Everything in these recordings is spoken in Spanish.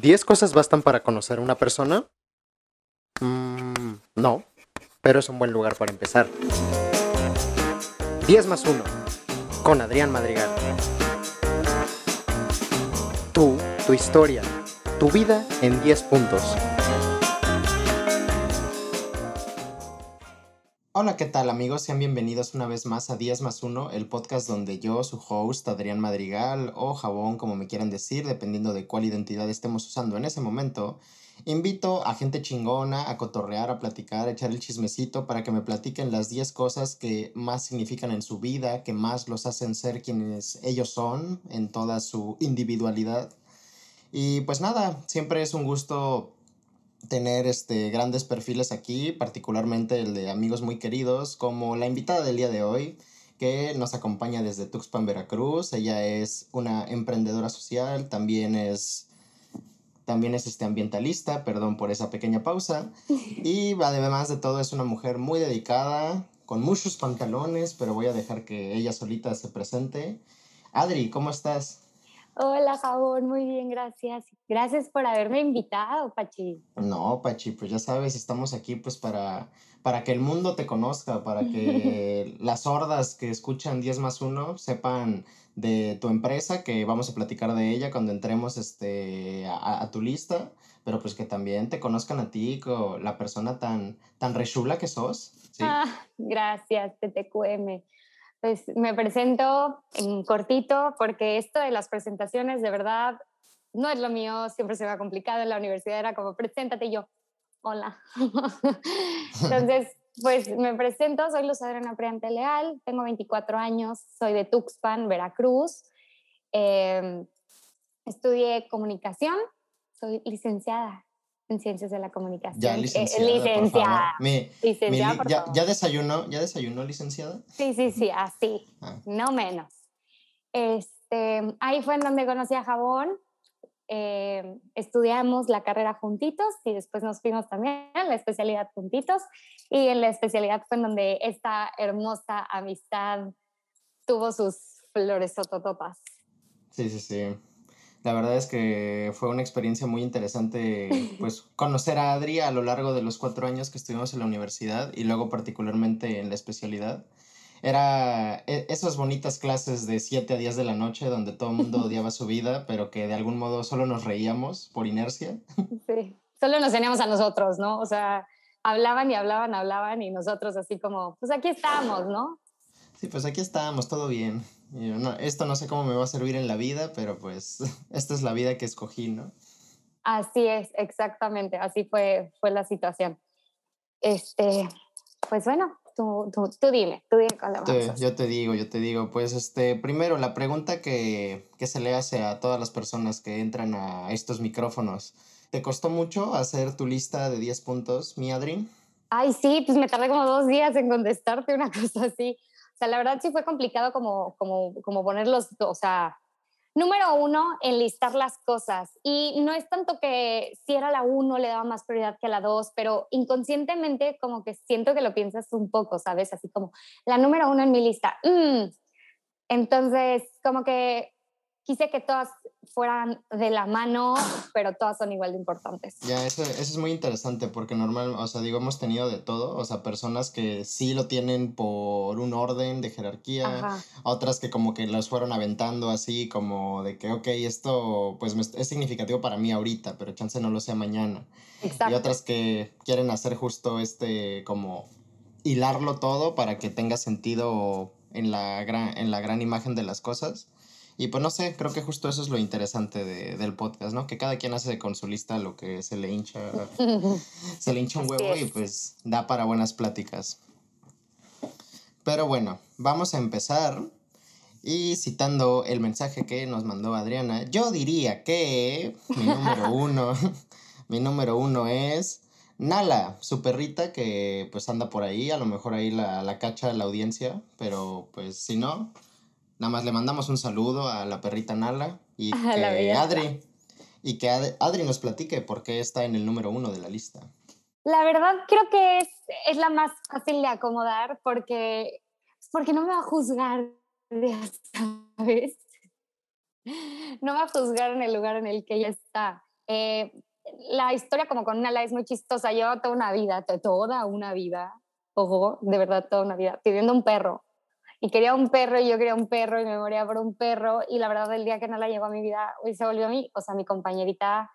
¿10 cosas bastan para conocer a una persona? Mm, no, pero es un buen lugar para empezar. 10 más 1, con Adrián Madrigal. Tú, tu historia, tu vida en 10 puntos. Hola, ¿qué tal amigos? Sean bienvenidos una vez más a 10 más 1, el podcast donde yo, su host, Adrián Madrigal, o Jabón, como me quieran decir, dependiendo de cuál identidad estemos usando en ese momento, invito a gente chingona a cotorrear, a platicar, a echar el chismecito para que me platiquen las 10 cosas que más significan en su vida, que más los hacen ser quienes ellos son en toda su individualidad. Y pues nada, siempre es un gusto tener este, grandes perfiles aquí, particularmente el de amigos muy queridos, como la invitada del día de hoy, que nos acompaña desde Tuxpan, Veracruz. Ella es una emprendedora social, también es, también es este ambientalista, perdón por esa pequeña pausa. Y además de todo es una mujer muy dedicada, con muchos pantalones, pero voy a dejar que ella solita se presente. Adri, ¿cómo estás? Hola, Jabón, muy bien, gracias. Gracias por haberme invitado, Pachi. No, Pachi, pues ya sabes, estamos aquí pues para, para que el mundo te conozca, para que las sordas que escuchan 10 más 1 sepan de tu empresa, que vamos a platicar de ella cuando entremos este, a, tu lista, pero pues que también te conozcan a ti, la persona tan, tan rechula que sos. Ah, gracias, TTQM. Pues me presento en cortito porque esto de las presentaciones de verdad no es lo mío, siempre se me ha complicado. En la universidad era como, preséntate yo, hola. Entonces, pues me presento, soy Luz Adriana Priante Leal, tengo 24 años, soy de Tuxpan, Veracruz. Em, estudié comunicación, soy licenciada en Ciencias de la Comunicación. Ya, licenciada. ya, ya, desayunó, ¿Ya desayunó, licenciada? Sí, sí, sí, así, ah. no menos. Este, ahí fue en donde conocí a Jabón. Eh, estudiamos la carrera juntitos y después nos fuimos también a la especialidad juntitos. Y en la especialidad fue en donde esta hermosa amistad tuvo sus flores sototopas. Sí, sí, sí. La verdad es que fue una experiencia muy interesante, pues, conocer a Adri a lo largo de los cuatro años que estuvimos en la universidad y luego particularmente en la especialidad. Era e, esas bonitas clases de 7 a 10 de la noche donde todo el mundo odiaba su vida, pero que de algún modo solo nos reíamos por inercia. Sí, solo nos teníamos a nosotros, ¿no? O sea, hablaban y hablaban, hablaban y nosotros así como, pues aquí estamos, ¿no? Sí, pues aquí estamos, todo bien esto no sé cómo me va a servir en la vida, pero pues esta es la vida que escogí, ¿no? Así es, exactamente, así fue, fue la situación. Este, pues bueno, tú, tú, tú dime, tú dime cuándo Yo te digo, yo te digo, pues este, primero la pregunta que, que se le hace a todas las personas que entran a estos micrófonos. ¿Te costó mucho hacer tu lista de 10 puntos, mi Adri? Ay, sí, pues me tardé como dos días en contestarte una cosa así. O sea, la verdad sí fue complicado como, como, como ponerlos, o sea, número uno, enlistar las cosas. Y no es tanto que si era la uno le daba más prioridad que la dos, pero inconscientemente como que siento que lo piensas un poco, ¿sabes? Así como la número uno en mi lista. Mm. Entonces, como que quise que todas fueran de la mano, pero todas son igual de importantes. Ya, eso, eso, es muy interesante porque normal, o sea, digo, hemos tenido de todo, o sea, personas que sí lo tienen por un orden de jerarquía, otras que como que los fueron aventando así, como de que, ok, esto pues es significativo para mí ahorita, pero chance no lo sea mañana. Exacto. Y otras que quieren hacer justo este, como hilarlo todo para que tenga sentido en la gran, en la gran imagen de las cosas. Y pues no sé, creo que justo eso es lo interesante de, del podcast, ¿no? Que cada quien hace con su lista lo que se le hincha, se le hincha un huevo y pues da para buenas pláticas. Pero bueno, vamos a empezar. Y citando el mensaje que nos mandó Adriana, yo diría que mi número uno, mi número uno es Nala, su perrita que pues anda por ahí, a lo mejor ahí la, la cacha la audiencia, pero pues si no, Nada más le mandamos un saludo a la perrita Nala y que Adri y que Adri nos platique por qué está en el número uno de la lista. La verdad creo que es, es la más fácil de acomodar porque, porque no me va a juzgar, ¿sabes? No me va a juzgar en el lugar en el que ella está. Eh, la historia como con Nala es muy chistosa. Lleva toda una vida, toda una vida, ojo, de verdad toda una vida, pidiendo un perro. Y quería un perro y yo quería un perro y me moría por un perro. Y la verdad, el día que Nala llegó a mi vida, hoy se volvió a mí, o sea, mi compañerita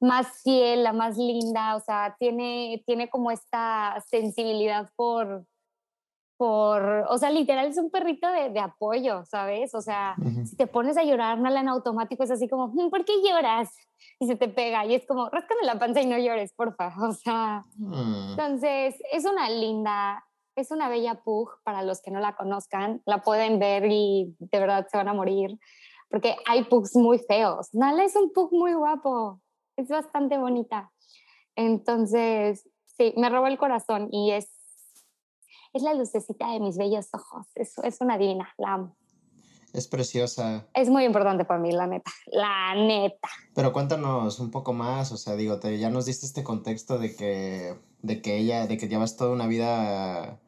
más fiel, la más linda, o sea, tiene, tiene como esta sensibilidad por, por, o sea, literal es un perrito de, de apoyo, ¿sabes? O sea, si te pones a llorar, Nala en automático es así como, mm, ¿por qué lloras? Y se te pega y es como, ráscame la panza y no llores, porfa. O sea, mm. entonces es una linda, es una bella pug para los que no la conozcan, la pueden ver y de verdad se van a morir, porque hay pugs muy feos. Nala es un pug muy guapo, es bastante bonita. Entonces, sí, me robó el corazón y es es la lucecita de mis bellos ojos. Es, es una divina, la amo. Es preciosa. Es muy importante para mí, la neta. La neta. Pero cuéntanos un poco más, o sea, digo, te, ya nos diste este contexto de que, de que ella, de que llevas toda una vida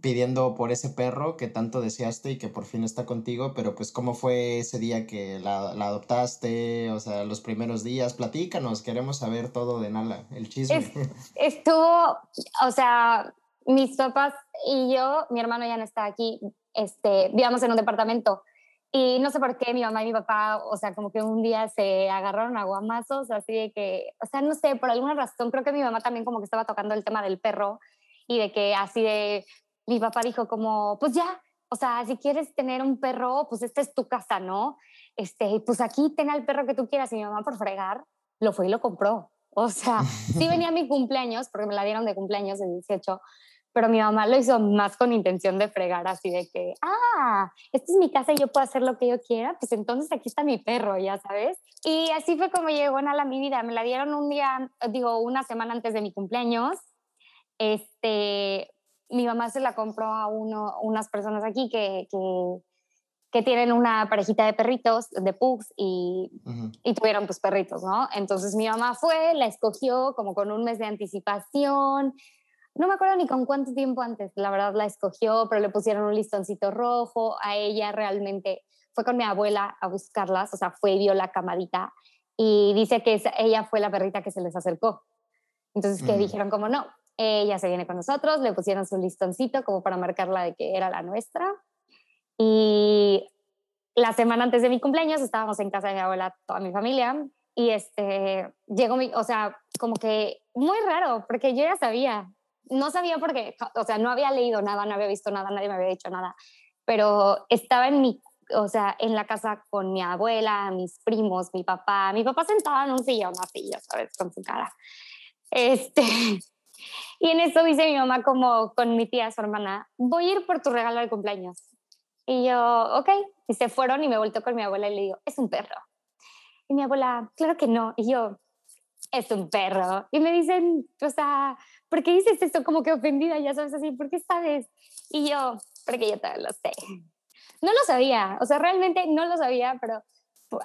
pidiendo por ese perro que tanto deseaste y que por fin está contigo, pero pues cómo fue ese día que la, la adoptaste, o sea, los primeros días, platícanos, queremos saber todo de Nala, el chisme. estuvo, o sea, mis papás y yo, mi hermano ya no está aquí, este, vivíamos en un departamento y no sé por qué mi mamá y mi papá, o sea, como que un día se agarraron a guamazos, así de que, o sea, no sé, por alguna razón, creo que mi mamá también como que estaba tocando el tema del perro y de que así de, mi papá dijo como, pues ya, o sea, si quieres tener un perro, pues esta es tu casa, ¿no? Este, pues aquí ten al perro que tú quieras y mi mamá por fregar lo fue y lo compró. O sea, sí venía mi cumpleaños, porque me la dieron de cumpleaños de 18, pero mi mamá lo hizo más con intención de fregar, así de que, ah, esta es mi casa y yo puedo hacer lo que yo quiera, pues entonces aquí está mi perro, ya sabes. Y así fue como llegó Nala a mi vida. Me la dieron un día, digo, una semana antes de mi cumpleaños. Este, mi mamá se la compró a uno, unas personas aquí que, que, que tienen una parejita de perritos, de pugs, y, y tuvieron pues perritos, ¿no? Entonces mi mamá fue, la escogió como con un mes de anticipación no me acuerdo ni con cuánto tiempo antes, la verdad la escogió, pero le pusieron un listoncito rojo. A ella realmente fue con mi abuela a buscarlas, o sea, fue y vio la camadita y dice que ella fue la perrita que se les acercó. Entonces, que dijeron como no, ella se viene con nosotros, le pusieron su listoncito como para marcarla de que era la nuestra. Y la semana antes de mi cumpleaños estábamos en casa de mi abuela, toda mi familia, y este, llegó mi, o sea, como que muy raro, porque yo ya sabía, no sabía porque, o sea, no había leído nada, no había visto nada, nadie me había dicho nada, pero estaba en mi, o sea, en la casa con mi abuela, mis primos, mi papá, mi papá sentado en un sillón así, ya sabes, con su cara. Este, y en eso dice mi mamá como con mi tía, su hermana, voy a ir por tu regalo de cumpleaños. Y yo, ok, y se fueron y me volteó con mi abuela y le digo, es un perro. Y mi abuela, claro que no. Y yo, es un perro. Y me dicen, o sea, ¿por qué dices esto como que ofendida? Ya sabes así, ¿por qué sabes? Y yo, porque yo también lo sé. No lo sabía, o sea, realmente no lo sabía, pero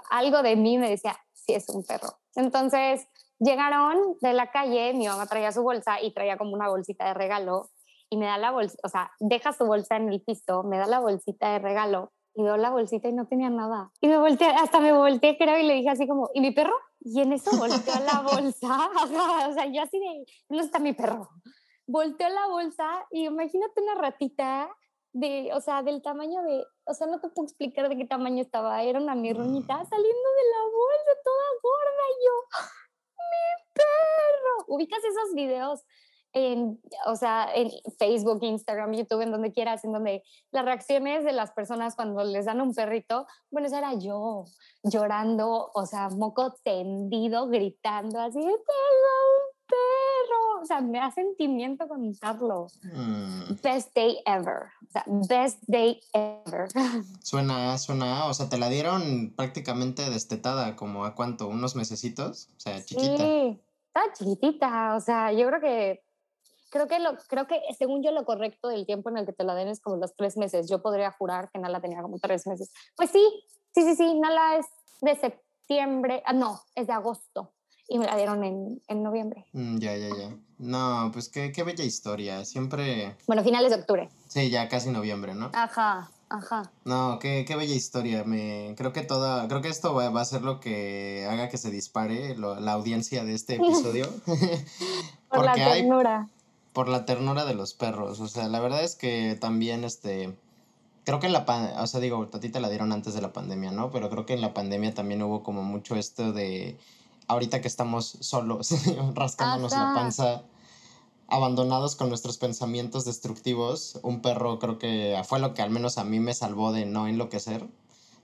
algo de mí me decía, sí es un perro. Entonces llegaron de la calle, mi mamá traía su bolsa y traía como una bolsita de regalo y me da la bolsa, o sea, deja su bolsa en el piso, me da la bolsita de regalo y veo la bolsita y no tenía nada. Y me volteé, hasta me volteé, creo, y le dije así como, ¿y mi perro? Y en eso volteó la bolsa, o sea, yo así de, no está mi perro. Volteó la bolsa y imagínate una ratita de, o sea, del tamaño de, o sea, no te puedo explicar de qué tamaño estaba, era una mirronita mm. saliendo de la bolsa toda gorda y yo, mi perro. ¿Ubicas esos videos en, o sea, en Facebook, Instagram, YouTube, en donde quieras, en donde las reacciones de las personas cuando les dan un perrito, bueno, esa era yo, llorando, o sea, moco tendido, gritando así, tengo un perro, o sea, me da sentimiento contarlo. Mm. Best day ever, o sea, best day ever. Suena, suena, o sea, te la dieron prácticamente destetada, como a cuánto, unos mesecitos, o sea, chiquita. Sí, está chiquitita, o sea, yo creo que creo que, lo, creo que según yo lo correcto del tiempo en el que te la den es como los tres meses. Yo podría jurar que Nala tenía como tres meses. Pues sí, sí, sí, sí, Nala es de septiembre, ah, no, es de agosto y me la dieron en, en noviembre. Mm, ya, ya, ya. No, pues qué, qué bella historia. Siempre. Bueno, finales de octubre. Sí, ya casi noviembre, ¿no? Ajá. Ajá. No, qué, qué bella historia. Me, creo que toda, creo que esto va, a ser lo que haga que se dispare la audiencia de este episodio. por la ternura. por la ternura de los perros. O sea, la verdad es que también este. Creo que en la pandemia, o sea, digo, a ti te la dieron antes de la pandemia, ¿no? Pero creo que en la pandemia también hubo como mucho esto de ahorita que estamos solos, rascándonos la panza, abandonados con nuestros pensamientos destructivos, un perro creo que fue lo que al menos a mí me salvó de no enloquecer.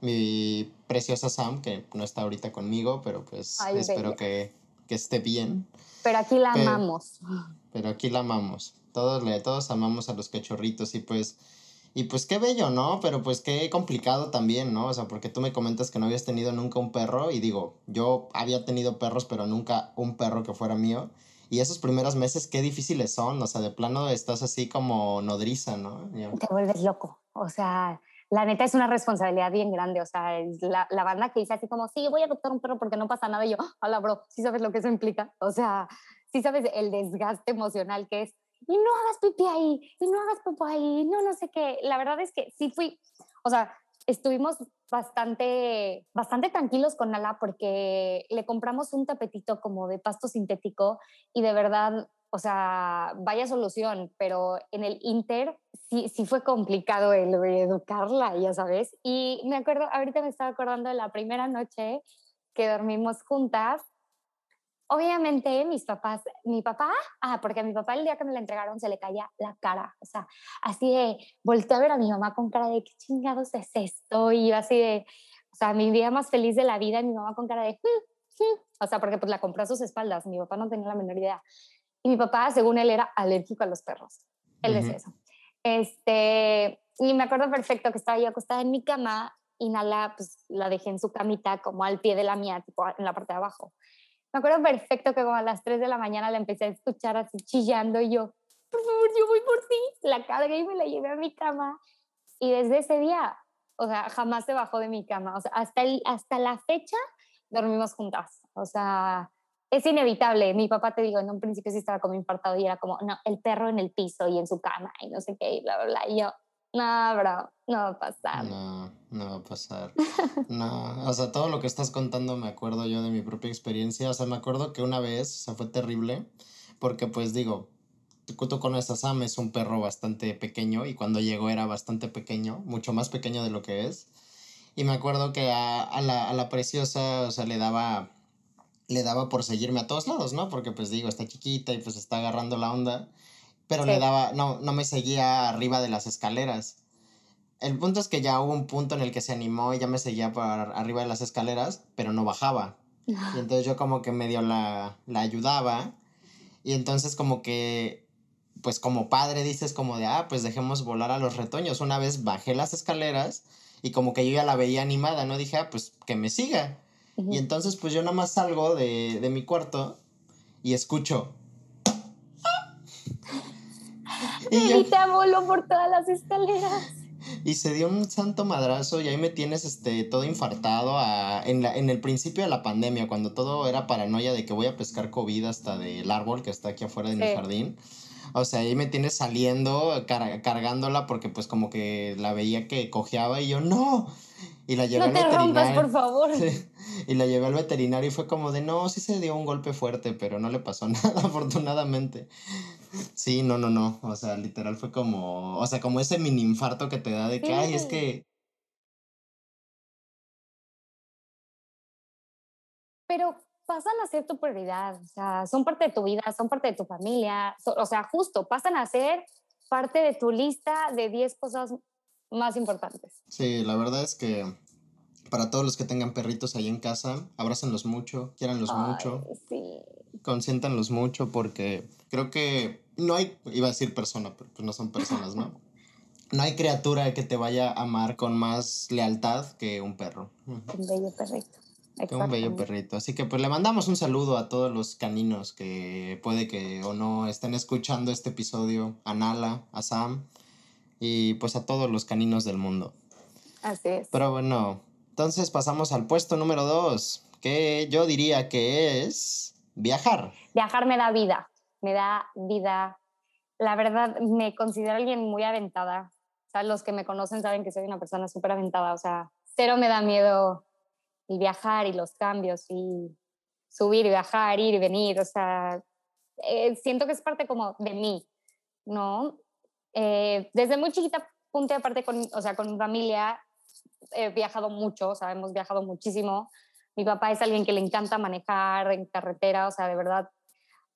Mi preciosa Sam, que no está ahorita conmigo, pero pues espero que, que, esté bien. Pero aquí la amamos. Pero aquí la amamos. Todos, le, todos amamos a los cachorritos y pues... Y pues qué bello, ¿no? Pero pues qué complicado también, ¿no? O sea, porque tú me comentas que no habías tenido nunca un perro y digo, yo había tenido perros, pero nunca un perro que fuera mío. Y esos primeros meses, qué difíciles son. O sea, de plano estás así como nodriza, ¿no? Te vuelves loco. O sea, la neta es una responsabilidad bien grande. O sea, la, la, banda que dice así como, sí, voy a adoptar un perro porque no pasa nada. Y yo, hola, bro, ¿sí sabes lo que eso implica? O sea, sí sabes el desgaste emocional que es. Y no hagas pipí ahí, y no hagas popo ahí, no, no sé qué. La verdad es que sí fui, o sea, estuvimos bastante, bastante tranquilos con Nala porque le compramos un tapetito como de pasto sintético y de verdad, o sea, vaya solución, pero en el Inter sí, sí fue complicado el educarla, ya sabes. Y me acuerdo, ahorita me estaba acordando de la primera noche que dormimos juntas obviamente mis papás, mi papá, ah, porque a mi papá el día que me la entregaron se le caía la cara, o sea, así de, volteé a ver a mi mamá con cara de, ¿qué chingados es esto? Y yo así de, o sea, mi día más feliz de la vida, y mi mamá con cara de, mm, mm", o sea, porque pues la compró a sus espaldas, mi papá no tenía la menor idea. Y mi papá, según él, era alérgico a los perros. Él decía eso. Este, y me acuerdo perfecto que estaba yo acostada en mi cama y Nala, pues la dejé en su camita como al pie de la mía, tipo en la parte de abajo. Me acuerdo perfecto que como a las 3 de la mañana la empecé a escuchar así chillando y yo, por favor, yo voy por ti. La cargué y me la llevé a mi cama. Y desde ese día, o sea, jamás se bajó de mi cama. O sea, hasta, el, hasta la fecha dormimos juntas. O sea, es inevitable. Mi papá, te digo, en un principio sí estaba como infartado y era como, no, el perro en el piso y en su cama y no sé qué, y bla, bla, bla. Y yo, no, bro, no va a pasar. No, no va a pasar. No, o sea, todo lo que estás contando me acuerdo yo de mi propia experiencia. O sea, me acuerdo que una vez, o sea, fue terrible, porque pues digo, tú conoces a Sam, es un perro bastante pequeño y cuando llegó era bastante pequeño, mucho más pequeño de lo que es. Y me acuerdo que a, a, la, a la preciosa, o sea, le daba, le daba por seguirme a todos lados, ¿no? Porque pues digo, está chiquita y pues está agarrando la onda pero le daba, no, no me seguía arriba de las escaleras. El punto es que ya hubo un punto en el que se animó y ya me seguía por arriba de las escaleras, pero no bajaba. Y entonces yo como que medio la, la ayudaba. Y entonces como que, pues como padre dices como de, ah, pues dejemos volar a los retoños. Una vez bajé las escaleras y como que yo ya la veía animada, ¿no? Dije, ah, pues que me siga. Y entonces pues yo nada más salgo de, de mi cuarto y escucho, y, te voló por todas las escaleras. Y se dio un santo madrazo y ahí me tienes este, todo infartado a, en, la, en el principio de la pandemia, cuando todo era paranoia de que voy a pescar COVID hasta del árbol que está aquí afuera de mi jardín. O sea, ahí me tienes saliendo, cargándola porque pues como que la veía que cojeaba y yo, no, y la llevé no te rompas, por favor. Y la llevé al veterinario y fue como de, no, sí se dio un golpe fuerte, pero no le pasó nada, afortunadamente. Sí, no, no, no. O sea, literal fue como, o sea, como ese mini infarto que te da de que, ay, es que... Pero pasan a ser tu prioridad, o sea, son parte de tu vida, son parte de tu familia, o sea, justo, pasan a ser parte de tu lista de 10 cosas más importantes. Sí, la verdad es que para todos los que tengan perritos ahí en casa, abrácenlos mucho, quieranlos mucho. Sí. Consiéntanlos mucho porque creo que no hay, iba a decir persona, pero pues no son personas, ¿no? No hay criatura que te vaya a amar con más lealtad que un perro. Un bello perrito. Que un bello perrito. Así que pues le mandamos un saludo a todos los caninos que puede que o no estén escuchando este episodio, a Nala, a Sam, y pues a todos los caninos del mundo. Así es. Pero bueno, entonces pasamos al puesto número dos, que yo diría que es viajar. Viajar me da vida, me da vida. La verdad, me considero alguien muy aventada. sea, los que me conocen saben que soy una persona súper aventada, o sea, cero me da miedo el viajar y los cambios y subir y bajar, ir y venir, o sea, eh, siento que es parte como de mí, ¿no? Eh, desde muy chiquita, punto aparte con, o sea, con mi familia, he viajado mucho, o sea, hemos viajado muchísimo. Mi papá es alguien que le encanta manejar en carretera, o sea, de verdad.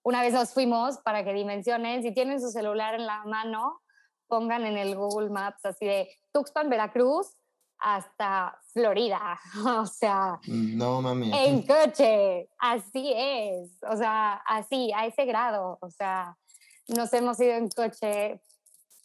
Una vez nos fuimos para que dimensionen, si tienen su celular en la mano, pongan en el Google Maps así de Tuxpan, Veracruz, hasta Florida, o sea, no mami. En coche, así es, o sea, así, a ese grado, o sea, nos hemos ido en coche.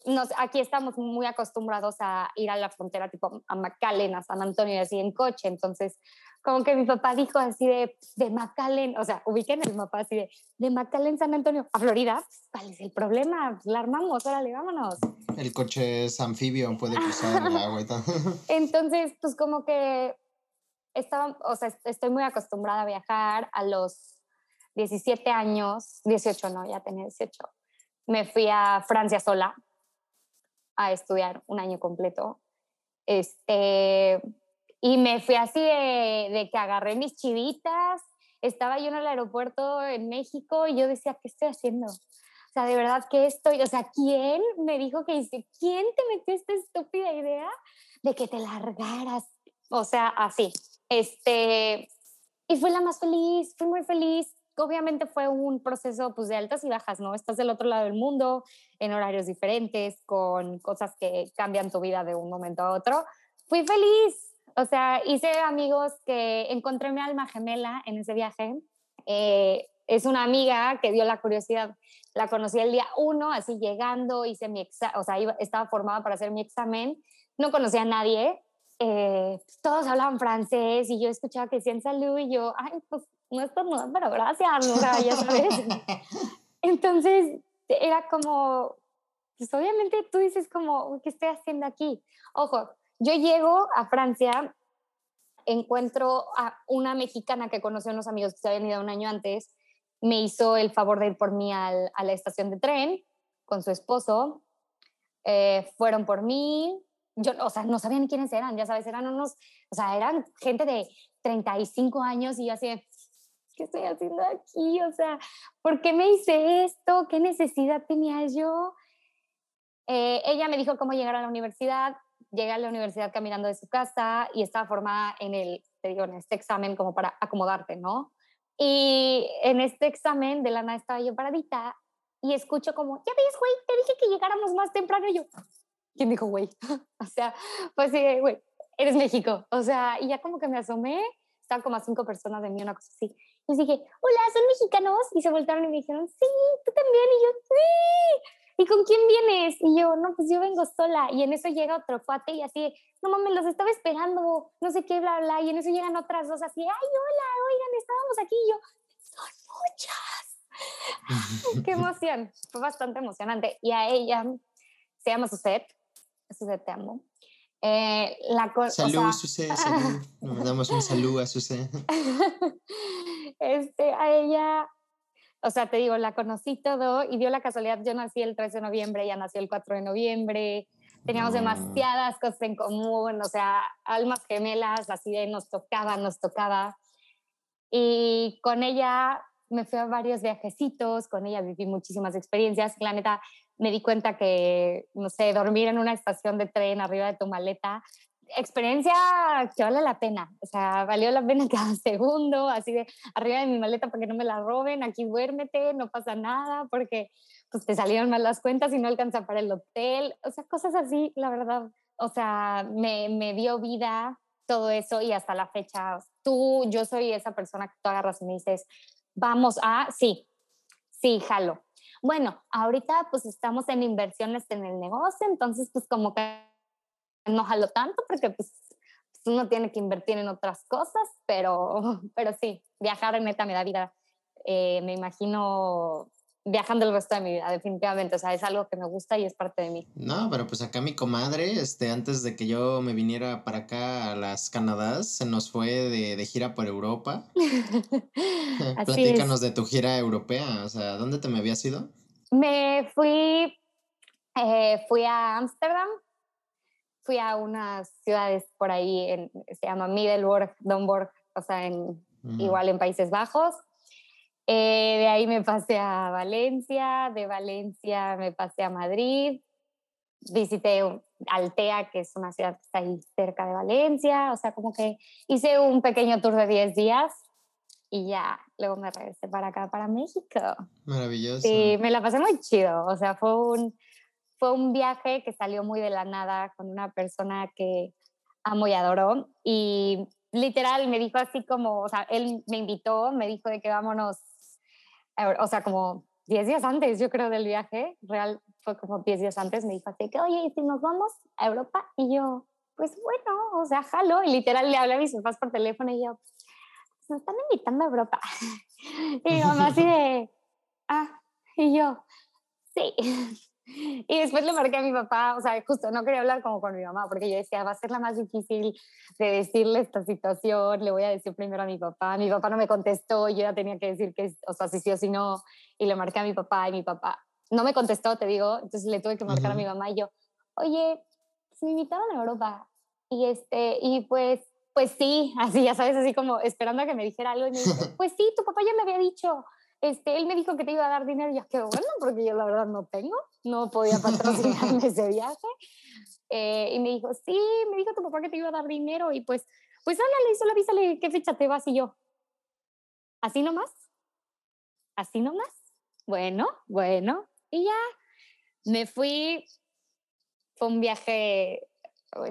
Nos, aquí estamos muy acostumbrados a ir a la frontera, tipo a McAllen, a San Antonio, así en coche. Entonces, como que mi papá dijo así de, de McAllen, o sea, ubiquen el mapa así de, de McAllen, San Antonio, a Florida, ¿cuál es el problema? La armamos, órale, vámonos. El coche es anfibio, puede cruzar el agua y todo. Entonces, pues como que estaba, o sea, estoy muy acostumbrada a viajar a los 17 años, 18 no, ya tenía 18. Me fui a Francia sola a estudiar un año completo. Este, y me fui así de, que agarré mis chivitas, estaba yo en el aeropuerto en México y yo decía, ¿qué estoy haciendo? O sea, de verdad, ¿qué estoy? O sea, ¿quién me dijo que hice? ¿Quién te metió esta estúpida idea de que te largaras? O sea, así. Este, y fui la más feliz, fui muy feliz. Obviamente fue un proceso pues, de altas y bajas, ¿no? Estás del otro lado del mundo, en horarios diferentes, con cosas que cambian tu vida de un momento a otro. Fui feliz, o sea, hice amigos que encontré mi alma gemela en ese viaje. Eh, es una amiga que dio la curiosidad. La conocí el día uno, así llegando, hice mi o sea, estaba formada para hacer mi examen. No conocía a nadie. Eh, todos hablaban francés y yo escuchaba que decían salud y yo, ay, pues no es nada, pero gracias, o sea, ya sabes. Entonces, era como, pues obviamente tú dices como, ¿qué estoy haciendo aquí? Ojo, yo llego a Francia, encuentro a una mexicana que conoció a unos amigos que se habían ido un año antes, me hizo el favor de ir por mí a la estación de tren con su esposo, eh, fueron por mí, yo, o sea, no sabían quiénes eran, ya sabes, eran unos, o sea, eran gente de 35 años y yo así, ¿qué estoy haciendo aquí? O sea, ¿por qué me hice esto? ¿Qué necesidad tenía yo? Eh, ella me dijo cómo llegar a la universidad, llegué a la universidad caminando de su casa y estaba formada en el, te digo, en este examen como para acomodarte, ¿no? Y en este examen de la nada estaba yo paradita y escucho como, ya ves, güey, te dije que llegáramos más temprano. Y yo, ¿quién dijo, güey? o sea, pues sí, güey, eres México. O sea, y ya como que me asomé, estaban como a cinco personas de mí, una cosa así. Y dije, hola, ¿son mexicanos? Y se voltaron y me dijeron, sí, tú también. Y yo, sí. ¿y con quién vienes? Y yo, no, pues yo vengo sola. Y en eso llega otro cuate y así, no mames, los estaba esperando, no sé qué, bla, bla. Y en eso llegan otras dos así, ay, hola, oigan, estábamos aquí. Y yo, son muchas. qué emoción, fue bastante emocionante. Y a ella, se llama Suset, Suset, te amo. Eh, la salud, Suset, salud. Nos damos un saludo a Suset. este, a ella o sea, te digo, la conocí todo y dio la casualidad, yo nací el 13 de noviembre, ella nació el 4 de noviembre, teníamos demasiadas cosas en común, o sea, almas gemelas, así de nos tocaba, nos tocaba. Y con ella me fui a varios viajecitos, con ella viví muchísimas experiencias. La neta, me di cuenta que, no sé, dormir en una estación de tren arriba de tu maleta experiencia que vale la pena, o sea, valió la pena cada segundo, así de arriba de mi maleta para que no me la roben, aquí duérmete, no pasa nada, porque pues te salieron mal las cuentas y no alcanza para el hotel, o sea, cosas así, la verdad, o sea, me, me dio vida todo eso y hasta la fecha, tú, yo soy esa persona que tú agarras y me dices, vamos a, sí, sí, jalo. Bueno, ahorita pues estamos en inversiones en el negocio, entonces pues como que no jalo tanto porque pues, uno tiene que invertir en otras cosas, pero, pero sí, viajar en neta me da vida. Eh, me imagino viajando el resto de mi vida, definitivamente. O sea, es algo que me gusta y es parte de mí. No, pero pues acá mi comadre, este, antes de que yo me viniera para acá a las Canadá, se nos fue de, de gira por Europa. Platícanos de tu gira europea. O sea, ¿dónde te me habías ido? Me fui, eh, fui a Ámsterdam, fui a unas ciudades por ahí, en, se llama Middelburg, Domburg, o sea, en, igual en Países Bajos. Eh, de ahí me pasé a Valencia, de Valencia me pasé a Madrid, visité Altea, que es una ciudad que está ahí cerca de Valencia, o sea, como que hice un pequeño tour de 10 días y ya, luego me regresé para acá, para México. Maravilloso. Sí, me la pasé muy chido, o sea, fue un, fue un viaje que salió muy de la nada con una persona que amo y adoro y literal me dijo así como, o sea, él me invitó, me dijo de que vámonos, o sea, como 10 días antes, yo creo, del viaje, real, fue como 10 días antes, me dijo así que, oye, ¿y si nos vamos a Europa? Y yo, pues bueno, o sea, jalo, y literal le hablé a mis papás por teléfono y yo, me están invitando a Europa. y mi mamá así de, ah, y yo, sí. Y después le marqué a mi papá, o sea, justo no quería hablar como con mi mamá, porque yo decía, va a ser la más difícil de decirle esta situación, le voy a decir primero a mi papá. Mi papá no me contestó, yo ya tenía que decir que, o sea, si sí o si no, y le marqué a mi papá y mi papá no me contestó, te digo, entonces le tuve que marcar a mi mamá y yo, oye, me invitaron a Europa. Y, este, y pues pues sí, así ya sabes, así como esperando a que me dijera algo y me dice, pues sí, tu papá ya me había dicho, este, él me dijo que te iba a dar dinero y yo, qué bueno, porque yo la verdad no tengo, no podía patrocinarme ese viaje. Eh, y me dijo, sí, me dijo tu papá que te iba a dar dinero y pues, pues háblale, solo avísale qué fecha te vas y yo. ¿Así nomás? ¿Así nomás? Bueno, bueno. Y ya me fui, fue un viaje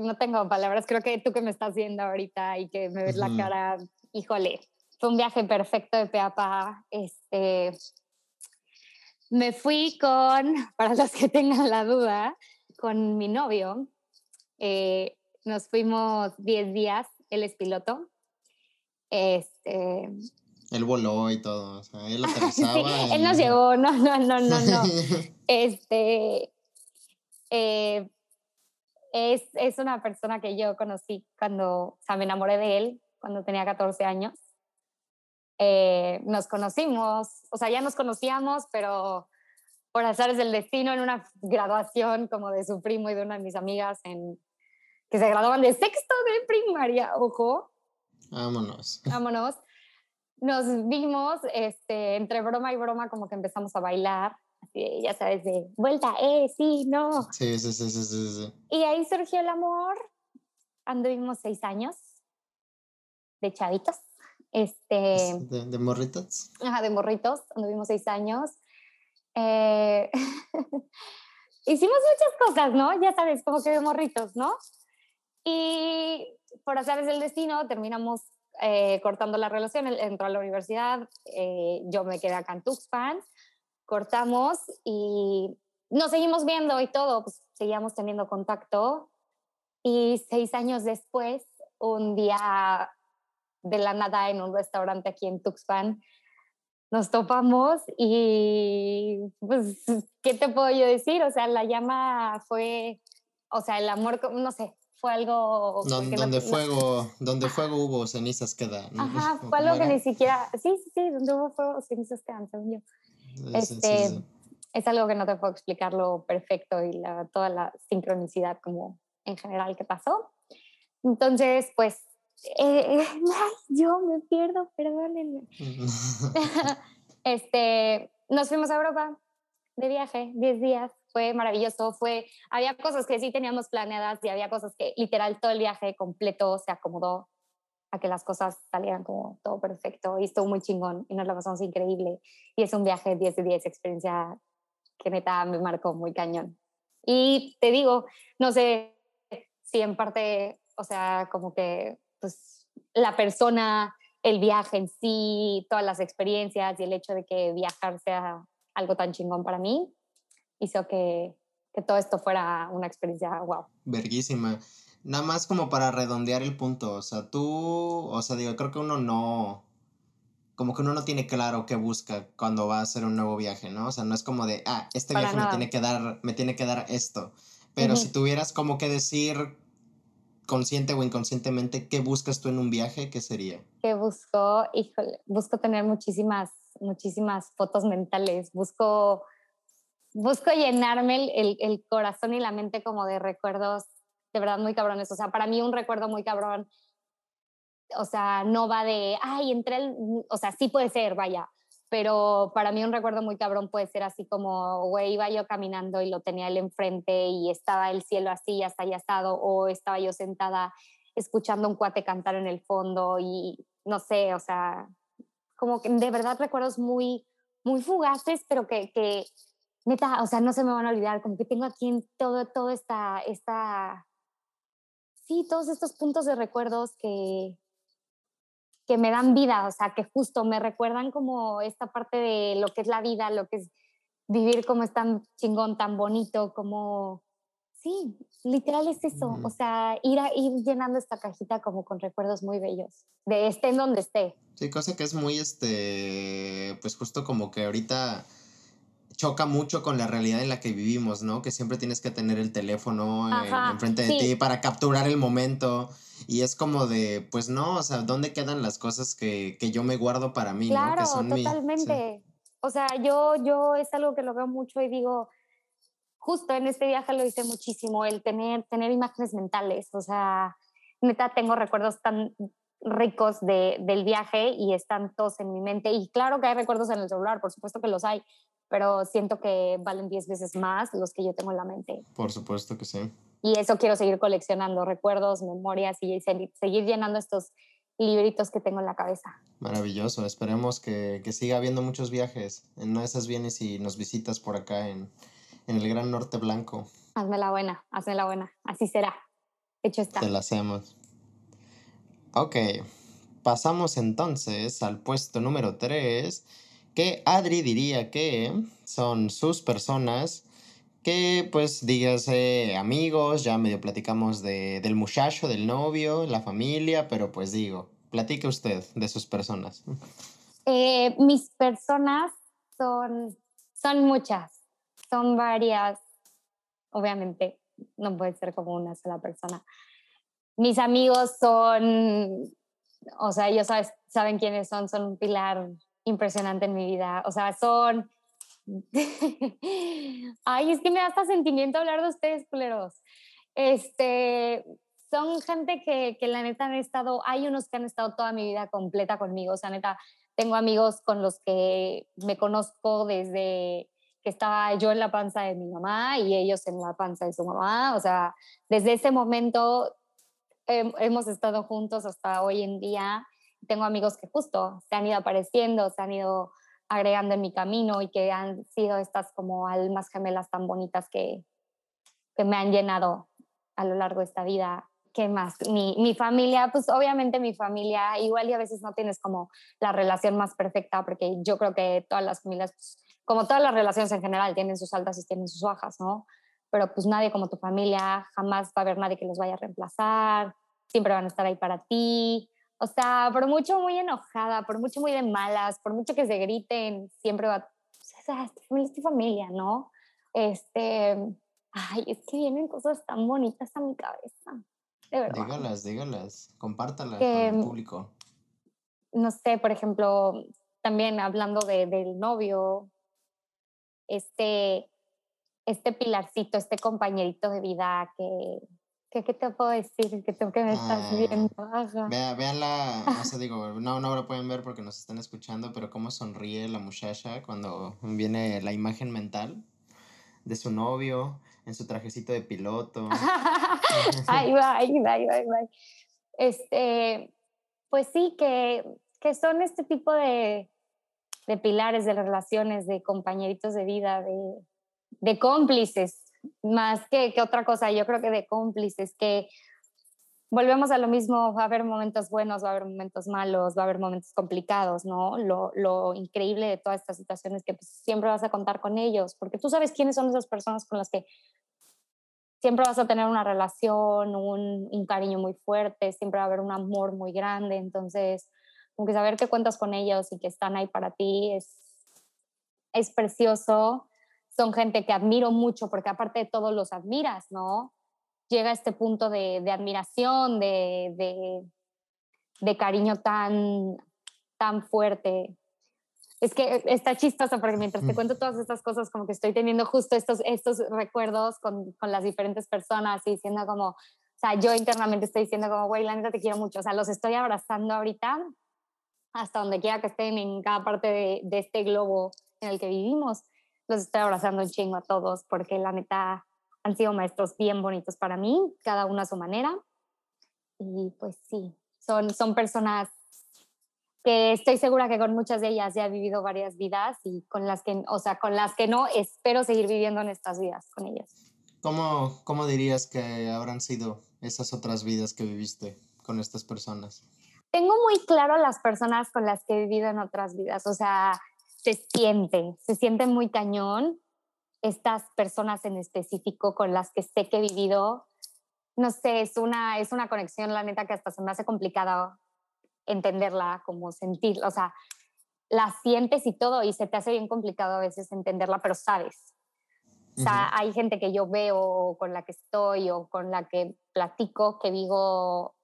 no tengo palabras, creo que tú que me estás viendo ahorita y que me ves la cara, híjole, fue un viaje perfecto de Peapa. Este, me fui con, para los que tengan la duda, con mi novio. Eh, nos fuimos 10 días, él es piloto. Este, él voló y todo, o sea, él aterrizaba. él nos llevó, no, no, no, no, no. este, eh, es, es una persona que yo conocí cuando, o sea, me enamoré de él cuando tenía 14 años. Eh, nos conocimos, o sea, ya nos conocíamos, pero por azares del destino en una graduación como de su primo y de una de mis amigas en, que se graduaban de sexto de primaria, ojo. Vámonos. Vámonos. Nos vimos, este, entre broma y broma, como que empezamos a bailar así ya sabes, de vuelta, eh, sí, no. Sí, sí, sí, sí, sí, Y ahí surgió el amor. Anduvimos seis años de chavitos. Este, ¿De, de morritos? Ajá, de morritos. Anduvimos seis años. Eh, hicimos muchas cosas, ¿no? Ya sabes, como que de morritos, ¿no? Y por azares del destino terminamos eh, cortando la relación. Él entró a la universidad, eh, yo me quedé acá en Tuxpan cortamos y nos seguimos viendo y todo, pues seguíamos teniendo contacto. Y seis años después, un día de la nada en un restaurante aquí en Tuxpan, nos topamos y pues, ¿qué te puedo yo decir? O sea, la llama fue, o sea, el amor, no sé, fue algo... donde, fuego, donde fuego hubo, cenizas quedan. Ajá, fue algo que ni siquiera, sí, sí, sí, donde hubo fuego, cenizas quedan, según yo. Este, Es algo que no te puedo explicar lo perfecto y la, toda la sincronicidad como en general que pasó. Entonces, pues, eh, yo me pierdo, perdónenme. este, nos fuimos a Europa de viaje, 10 días, fue maravilloso, fue, había cosas que sí teníamos planeadas y había cosas que literal todo el viaje completo se acomodó a que las cosas salieran como todo perfecto y estuvo muy chingón y nos la pasamos increíble y es un viaje 10 de 10, experiencia que neta me marcó muy cañón. Y te digo, no sé si en parte, o sea, como que pues la persona, el viaje en sí, todas las experiencias y el hecho de que viajar sea algo tan chingón para mí, hizo que, que todo esto fuera una experiencia wow. Verguísima. Nada más como para redondear el punto, o sea, tú, o sea, digo, creo que uno no, como que uno no tiene claro qué busca cuando va a hacer un nuevo viaje, ¿no? O sea, no es como de, ah, este viaje me tiene que dar, me tiene que dar esto. Pero si tuvieras como que decir consciente o inconscientemente qué buscas tú en un viaje, ¿qué sería? ¿Qué busco? Híjole, busco tener muchísimas, muchísimas fotos mentales, busco, busco llenarme el, corazón y la mente como de recuerdos de verdad muy cabrones. O sea, para mí un recuerdo muy cabrón, o sea, no va de, ay, entre el, o sea, sí puede ser, vaya, pero para mí un recuerdo muy cabrón puede ser así como, güey, iba yo caminando y lo tenía él enfrente y estaba el cielo así, hasta allá estado, o estaba yo sentada escuchando un cuate cantar en el fondo y no sé, o sea, como que de verdad recuerdos muy, muy fugaces, pero que, que neta, o sea, no se me van a olvidar, como que tengo aquí en todo, todo esta, esta, sí, todos estos puntos de recuerdos que, que me dan vida, o sea, que justo me recuerdan como esta parte de lo que es la vida, lo que es vivir como es tan chingón, tan bonito, como, sí, literal es eso, o sea, ir, a, ir llenando esta cajita como con recuerdos muy bellos, de esté en donde esté. Sí, cosa que es muy, este, pues justo como que ahorita choca mucho con la realidad en la que vivimos, ¿no? Que siempre tienes que tener el teléfono enfrente de ti para capturar el momento. Y es como de, pues no, o sea, ¿dónde quedan las cosas que, que yo me guardo para mí? Claro, ¿no? Que son totalmente. O sea, yo, yo es algo que lo veo mucho y digo, justo en este viaje lo hice muchísimo, el tener, tener imágenes mentales. O sea, neta, tengo recuerdos tan ricos de, del viaje y están todos en mi mente. Y claro que hay recuerdos en el celular, por supuesto que los hay, pero siento que valen 10 veces más los que yo tengo en la mente. Por supuesto que sí. Y eso quiero seguir coleccionando, recuerdos, memorias y seguir llenando estos libritos que tengo en la cabeza. Maravilloso, esperemos que, que siga habiendo muchos viajes. En una de esas vienes y nos visitas por acá en, en el Gran Norte Blanco. Hazme la buena, hazme la buena, así será. Hecho está. Te la hacemos. Ok, pasamos entonces al puesto número 3 que Adri diría que son sus personas que pues dígase amigos, ya medio platicamos de, del muchacho, del novio, la familia, pero pues digo, platique usted de sus personas. Eh, mis personas son, son muchas, son varias, obviamente no puede ser como una sola persona. Mis amigos son, o sea, ellos saben quiénes son, son un pilar impresionante en mi vida. O sea, son... Ay, es que me da hasta sentimiento hablar de ustedes, culeros. Este, son gente que, que la neta han estado, hay unos que han estado toda mi vida completa conmigo, o sea, neta, tengo amigos con los que me conozco desde que estaba yo en la panza de mi mamá y ellos en la panza de su mamá, o sea, desde ese momento hemos estado juntos hasta hoy en día tengo amigos que justo se han ido apareciendo, se han ido agregando en mi camino y que han sido estas como almas gemelas tan bonitas que, que me han llenado a lo largo de esta vida. ¿Qué más? Mi, mi, familia, pues obviamente mi familia, igual y a veces no tienes como la relación más perfecta, porque yo creo que todas las familias, pues, como todas las relaciones en general, tienen sus altas y tienen sus bajas, ¿no? Pero pues nadie como tu familia, jamás va a haber nadie que los vaya a reemplazar, siempre van a estar ahí para ti, o sea, por mucho muy enojada, por mucho muy de malas, por mucho que se griten, siempre va, o sea, es tu familia, ¿no? Este, ay, es que vienen cosas tan bonitas a mi cabeza, de verdad. Dígalas, dígalas, compártalas con el mm, público. No sé, por ejemplo, también hablando de, del novio, este, este pilarcito, este compañerito de vida que, ¿Qué, ¿Qué, te puedo decir? Que tú que me estás ah, viendo. Vea, vean la, o sea, digo, no, no lo pueden ver porque nos están escuchando, pero cómo sonríe la muchacha cuando viene la imagen mental de su novio en su trajecito de piloto. ahí va, ahí va, ahí va, ahí va. Este, pues sí, que, que son este tipo de, de pilares, de relaciones, de compañeritos de vida, de, de cómplices, más que, que otra cosa, yo creo que de cómplices, que volvemos a lo mismo, va a haber momentos buenos, va a haber momentos malos, va a haber momentos complicados, ¿no? Lo, lo increíble de todas estas situaciones es que pues, siempre vas a contar con ellos, porque tú sabes quiénes son esas personas con las que siempre vas a tener una relación, un, un cariño muy fuerte, siempre va a haber un amor muy grande, entonces, aunque saber que cuentas con ellos y que están ahí para ti es, es precioso son gente que admiro mucho porque aparte de todo los admiras, ¿no? Llega a este punto de, de admiración, de, de, de, cariño tan, tan fuerte. es que está chistoso porque mientras te cuento todas estas cosas, como que estoy teniendo justo estos, estos recuerdos con, con las diferentes personas y diciendo como, o sea, yo internamente estoy diciendo como, güey, la neta te quiero mucho, o sea, los estoy abrazando ahorita hasta donde quiera que estén en cada parte de, de este globo en el que vivimos, los estoy abrazando un chingo a todos porque la neta han sido maestros bien bonitos para mí, cada uno a su manera. Y pues sí, son, son personas que estoy segura que con muchas de ellas ya he vivido varias vidas y con las que, o sea, con las que no, espero seguir viviendo en estas vidas con ellas. ¿Cómo, cómo dirías que habrán sido esas otras vidas que viviste con estas personas? Tengo muy claro las personas con las que he vivido en otras vidas, o sea, se siente, se siente muy cañón estas personas en específico con las que sé que he vivido. No sé, es una, es una conexión, la neta, que hasta se me hace complicado entenderla, como sentirla, o sea, la sientes y todo y se te hace bien complicado a veces entenderla, pero sabes. O sea, hay gente que yo veo con la que estoy o con la que platico que digo,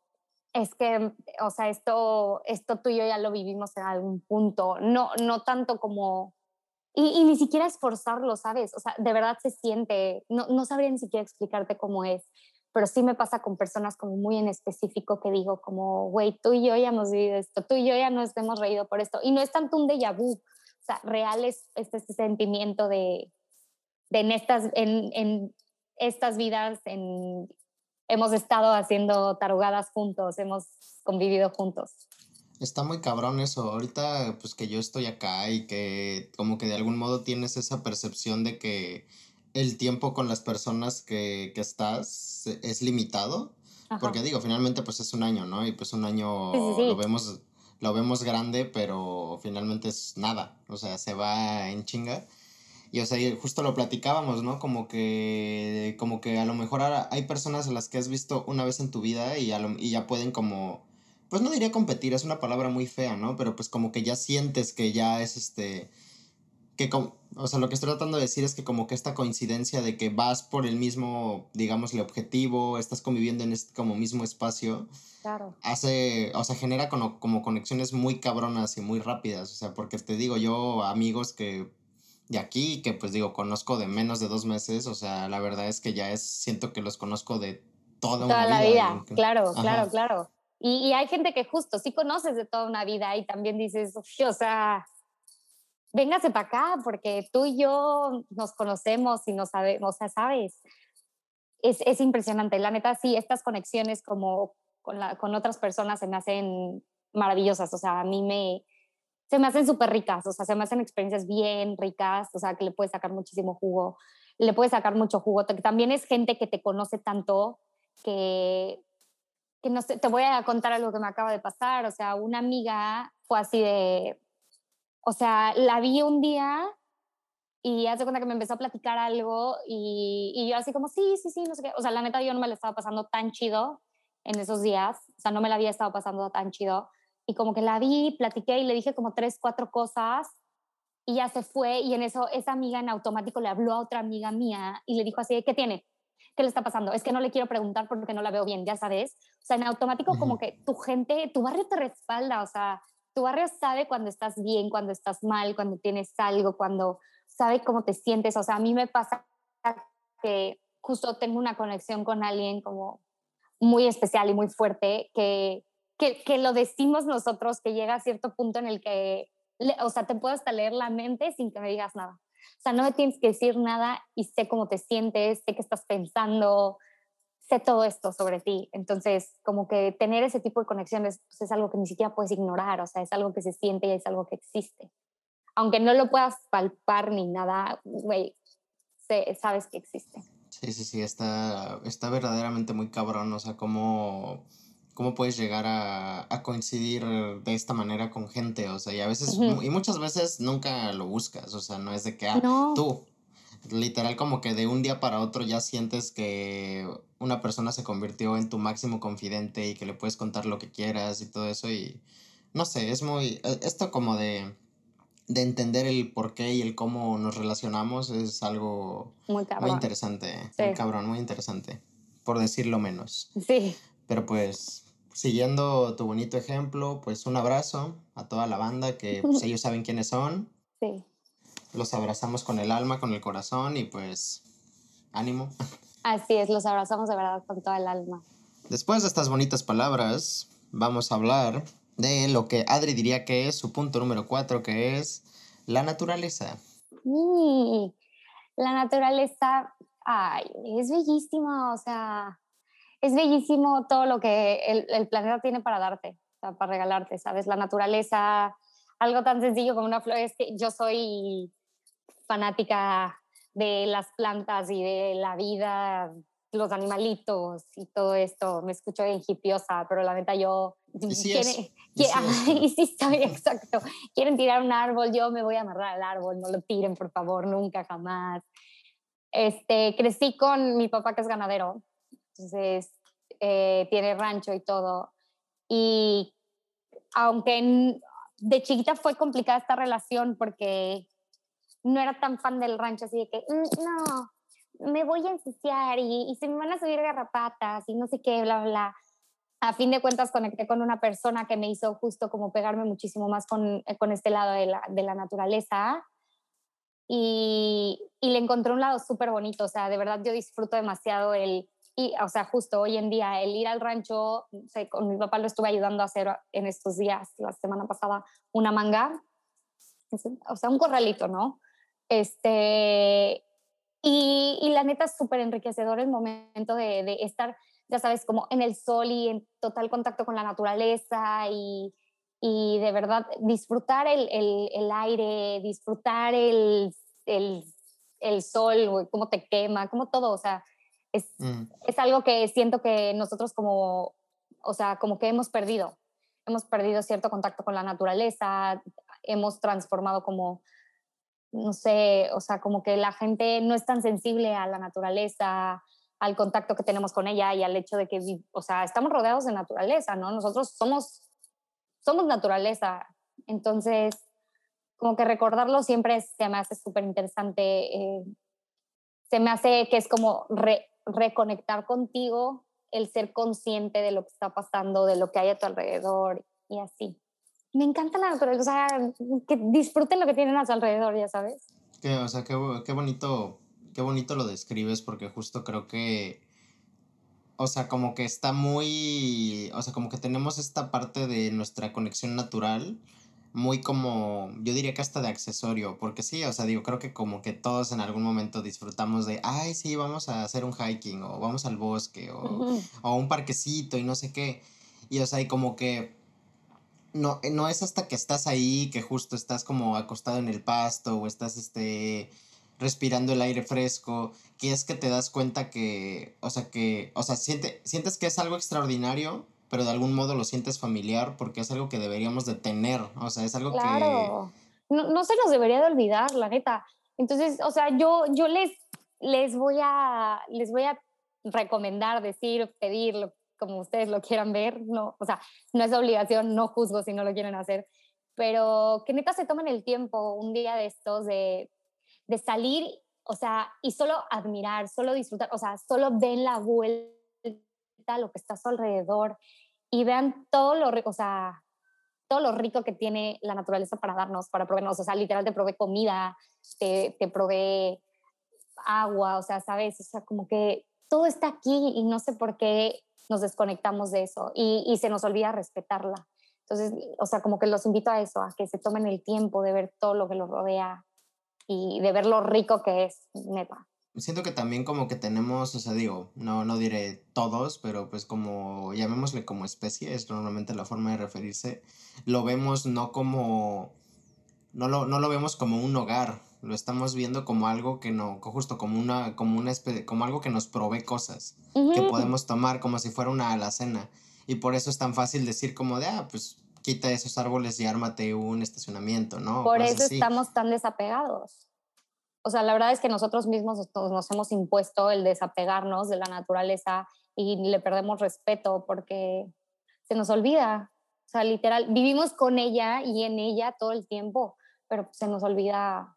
es que, o sea, esto, esto tú y yo ya lo vivimos en algún punto, no, no tanto como, y, ni siquiera esforzarlo, ¿sabes? O sea, de verdad se siente, no, no sabría ni siquiera explicarte cómo es, pero sí me pasa con personas como muy en específico que digo como, güey, tú y yo ya hemos vivido esto, tú y yo ya nos hemos reído por esto. Y no es tanto un déjà vu, o sea, real es, este sentimiento de, de estas, en, en estas vidas, en, hemos estado haciendo tarugadas juntos, hemos convivido juntos. Está muy cabrón eso. Ahorita, pues que yo estoy acá y que como que de algún modo tienes esa percepción de que el tiempo con las personas que, que estás es limitado. Porque digo, finalmente pues es un año, ¿no? Y pues un año lo vemos lo vemos grande, pero finalmente es nada, o sea, se va en chinga. Y o sea, justo lo platicábamos, ¿no? Como que como que a lo mejor ahora hay personas a las que has visto una vez en tu vida y, y ya pueden como pues no diría competir, es una palabra muy fea, ¿no? Pero pues como que ya sientes que ya es este que, o sea, lo que estoy tratando de decir es que como que esta coincidencia de que vas por el mismo, digamos, el objetivo, estás conviviendo en este como mismo espacio, claro. hace, o sea, genera como, como conexiones muy cabronas y muy rápidas, o sea, porque te digo, yo amigos que de aquí, que pues digo, conozco de menos de dos meses, o sea, la verdad es que ya es, siento que los conozco de toda, toda una la vida. Claro, claro, claro. Y, y, hay gente que justo sí conoces de toda una vida y también dices, o sea, véngase para acá, porque tú y yo nos conocemos y nos sabemos, o sea, sabes, es, es impresionante. La neta, sí, estas conexiones como con, la, con otras personas se me hacen maravillosas, o sea, a mí me, se me hacen súper ricas, o sea, se me hacen experiencias bien ricas, o sea, que le puedes sacar muchísimo jugo, le puedes sacar mucho jugo. También es gente que te conoce tanto que, que no sé, te voy a contar algo que me acaba de pasar, o sea, una amiga fue así de, o sea, la vi un día y hace cuenta que me empezó a platicar algo y, y, yo así como, sí, sí, sí, no sé qué. O sea, la neta yo no me la estaba pasando tan chido en esos días, o sea, no me la había estado pasando tan chido. Y como que la vi, platiqué y le dije como tres, cuatro cosas y ya se fue y en eso esa amiga en automático le habló a otra amiga mía y le dijo así, ¿qué tiene? ¿Qué le está pasando? Es que no le quiero preguntar porque no la veo bien, ya sabes. O sea, en automático como que tu gente, tu barrio te respalda, o sea, tu barrio sabe cuando estás bien, cuando estás mal, cuando tienes algo, cuando sabe cómo te sientes. O sea, a mí me pasa que justo tengo una conexión con alguien como muy especial y muy fuerte que, que, que lo decimos nosotros, que llega a cierto punto en el que, o sea, te puedo hasta leer la mente sin que me digas nada. O sea, no me tienes que decir nada y sé cómo te sientes, sé qué estás pensando, sé todo esto sobre ti. Entonces, como que tener ese tipo de conexiones pues, es algo que ni siquiera puedes ignorar, o sea, es algo que se siente y es algo que existe. Aunque no lo puedas palpar ni nada, güey, sabes que existe. Sí, sí, sí, está, está verdaderamente muy cabrón, o sea, cómo, cómo puedes llegar a, a coincidir de esta manera con gente, o sea, y a veces, y muchas veces nunca lo buscas, o sea, no es de que, ah, tú, literal como que de un día para otro ya sientes que una persona se convirtió en tu máximo confidente y que le puedes contar lo que quieras y todo eso y no sé, es muy, e, esto como de, de entender el por qué y el cómo nos relacionamos es algo muy, interesante, muy cabrón, muy interesante, por decirlo menos. Sí. Pero pues, siguiendo tu bonito ejemplo, pues un abrazo a toda la banda que pues, ellos saben quiénes son. Sí. Los abrazamos con el alma, con el corazón y pues ánimo. Así es, los abrazamos de verdad con toda el alma. Después de estas bonitas palabras, vamos a hablar de lo que Adri diría que es su punto número cuatro, que es la naturaleza. la naturaleza, ay, es bellísima, o sea, es bellísimo todo lo que el, planeta tiene para darte, para regalarte, ¿sabes? La naturaleza, algo tan sencillo como una flor, es que yo soy fanática de las plantas y de la vida, los animalitos y todo esto. Me escucho bien hipiosa, pero la neta yo... Sí, y sí estoy, exacto. Quieren tirar un árbol, yo me voy a amarrar al árbol, no lo tiren, por favor, nunca, jamás. Este, crecí con mi papá que es ganadero, entonces eh, tiene rancho y todo. Y aunque de chiquita fue complicada esta relación porque no era tan fan del rancho, así de que, mm, no, me voy a ensuciar y, y, se me van a subir garrapatas y no sé qué, bla, bla. A fin de cuentas conecté con una persona que me hizo justo como pegarme muchísimo más con, eh, con este lado de la, de la naturaleza y, y, le encontré un lado súper bonito, o sea, de verdad yo disfruto demasiado el, y, o sea, justo hoy en día, el ir al rancho, o con mi papá lo estuve ayudando a hacer en estos días, la semana pasada, una manga, o sea, un corralito, ¿no? Este, y, y la neta es súper enriquecedor el momento de, estar, ya sabes, como en el sol y en total contacto con la naturaleza y, y de verdad disfrutar el, el, el aire, disfrutar el, el, el sol, cómo te quema, como todo, o sea, es, mm. es algo que siento que nosotros como, o sea, como que hemos perdido, hemos perdido cierto contacto con la naturaleza, hemos transformado como no sé, o sea, como que la gente no es tan sensible a la naturaleza, al contacto que tenemos con ella y al hecho de que, o sea, estamos rodeados de naturaleza, ¿no? Nosotros somos, somos naturaleza. Entonces, como que recordarlo siempre se me hace súper interesante. Eh, se me hace que es como reconectar contigo, el ser consciente de lo que está pasando, de lo que hay a tu alrededor y así me encanta la naturaleza, o sea, que disfruten lo que tienen a su alrededor, ya sabes. Que, o sea, qué, qué bonito, qué bonito lo describes, porque justo creo que, o sea, como que está muy, o sea, como que tenemos esta parte de nuestra conexión natural, muy como, yo diría que hasta de accesorio, porque sí, o sea, digo, creo que como que todos en algún momento disfrutamos de, ay, sí, vamos a hacer un hiking, o vamos al bosque, o, o un parquecito, y no sé qué. Y, o sea, y como que no, eh, no es hasta que estás ahí, que justo estás como acostado en el pasto o estás este, respirando el aire fresco, que es que te das cuenta que, o sea, que, o sea, siente, sientes que es algo extraordinario, pero de algún modo lo sientes familiar porque es algo que deberíamos de tener, o sea, es algo claro. que... No, no se nos debería de olvidar, la neta. Entonces, o sea, yo, yo les, les, voy a, les voy a recomendar, decir, pedir, como ustedes lo quieran ver, no, o sea, no es obligación, no juzgo si no lo quieren hacer, pero que neta se tomen el tiempo un día de estos de, de salir, o sea, y solo admirar, solo disfrutar, o sea, solo den la vuelta lo que está a su alrededor y vean todo lo o sea, todo lo rico que tiene la naturaleza para darnos, para proveernos, o sea, literal te provee comida, te, te provee agua, o sea, sabes, o sea, como que todo está aquí y no sé por qué nos desconectamos de eso y, y, se nos olvida respetarla. Entonces, o sea, como que los invito a eso, a que se tomen el tiempo de ver todo lo que los rodea y de ver lo rico que es, neta. Siento que también como que tenemos, o sea, digo, no, no diré todos, pero pues como llamémosle como especie, es normalmente la forma de referirse, lo vemos no como, no lo, no lo vemos como un hogar, lo estamos viendo como algo que no, justo como una, como una especie, como algo que nos provee cosas que podemos tomar como si fuera una alacena. Y por eso es tan fácil decir como de, ah, pues quita esos árboles y ármate un estacionamiento, ¿no? Por eso estamos tan desapegados. O sea, la verdad es que nosotros mismos nos hemos impuesto el desapegarnos de la naturaleza y le perdemos respeto porque se nos olvida. O sea, literal, vivimos con ella y en ella todo el tiempo, pero se nos olvida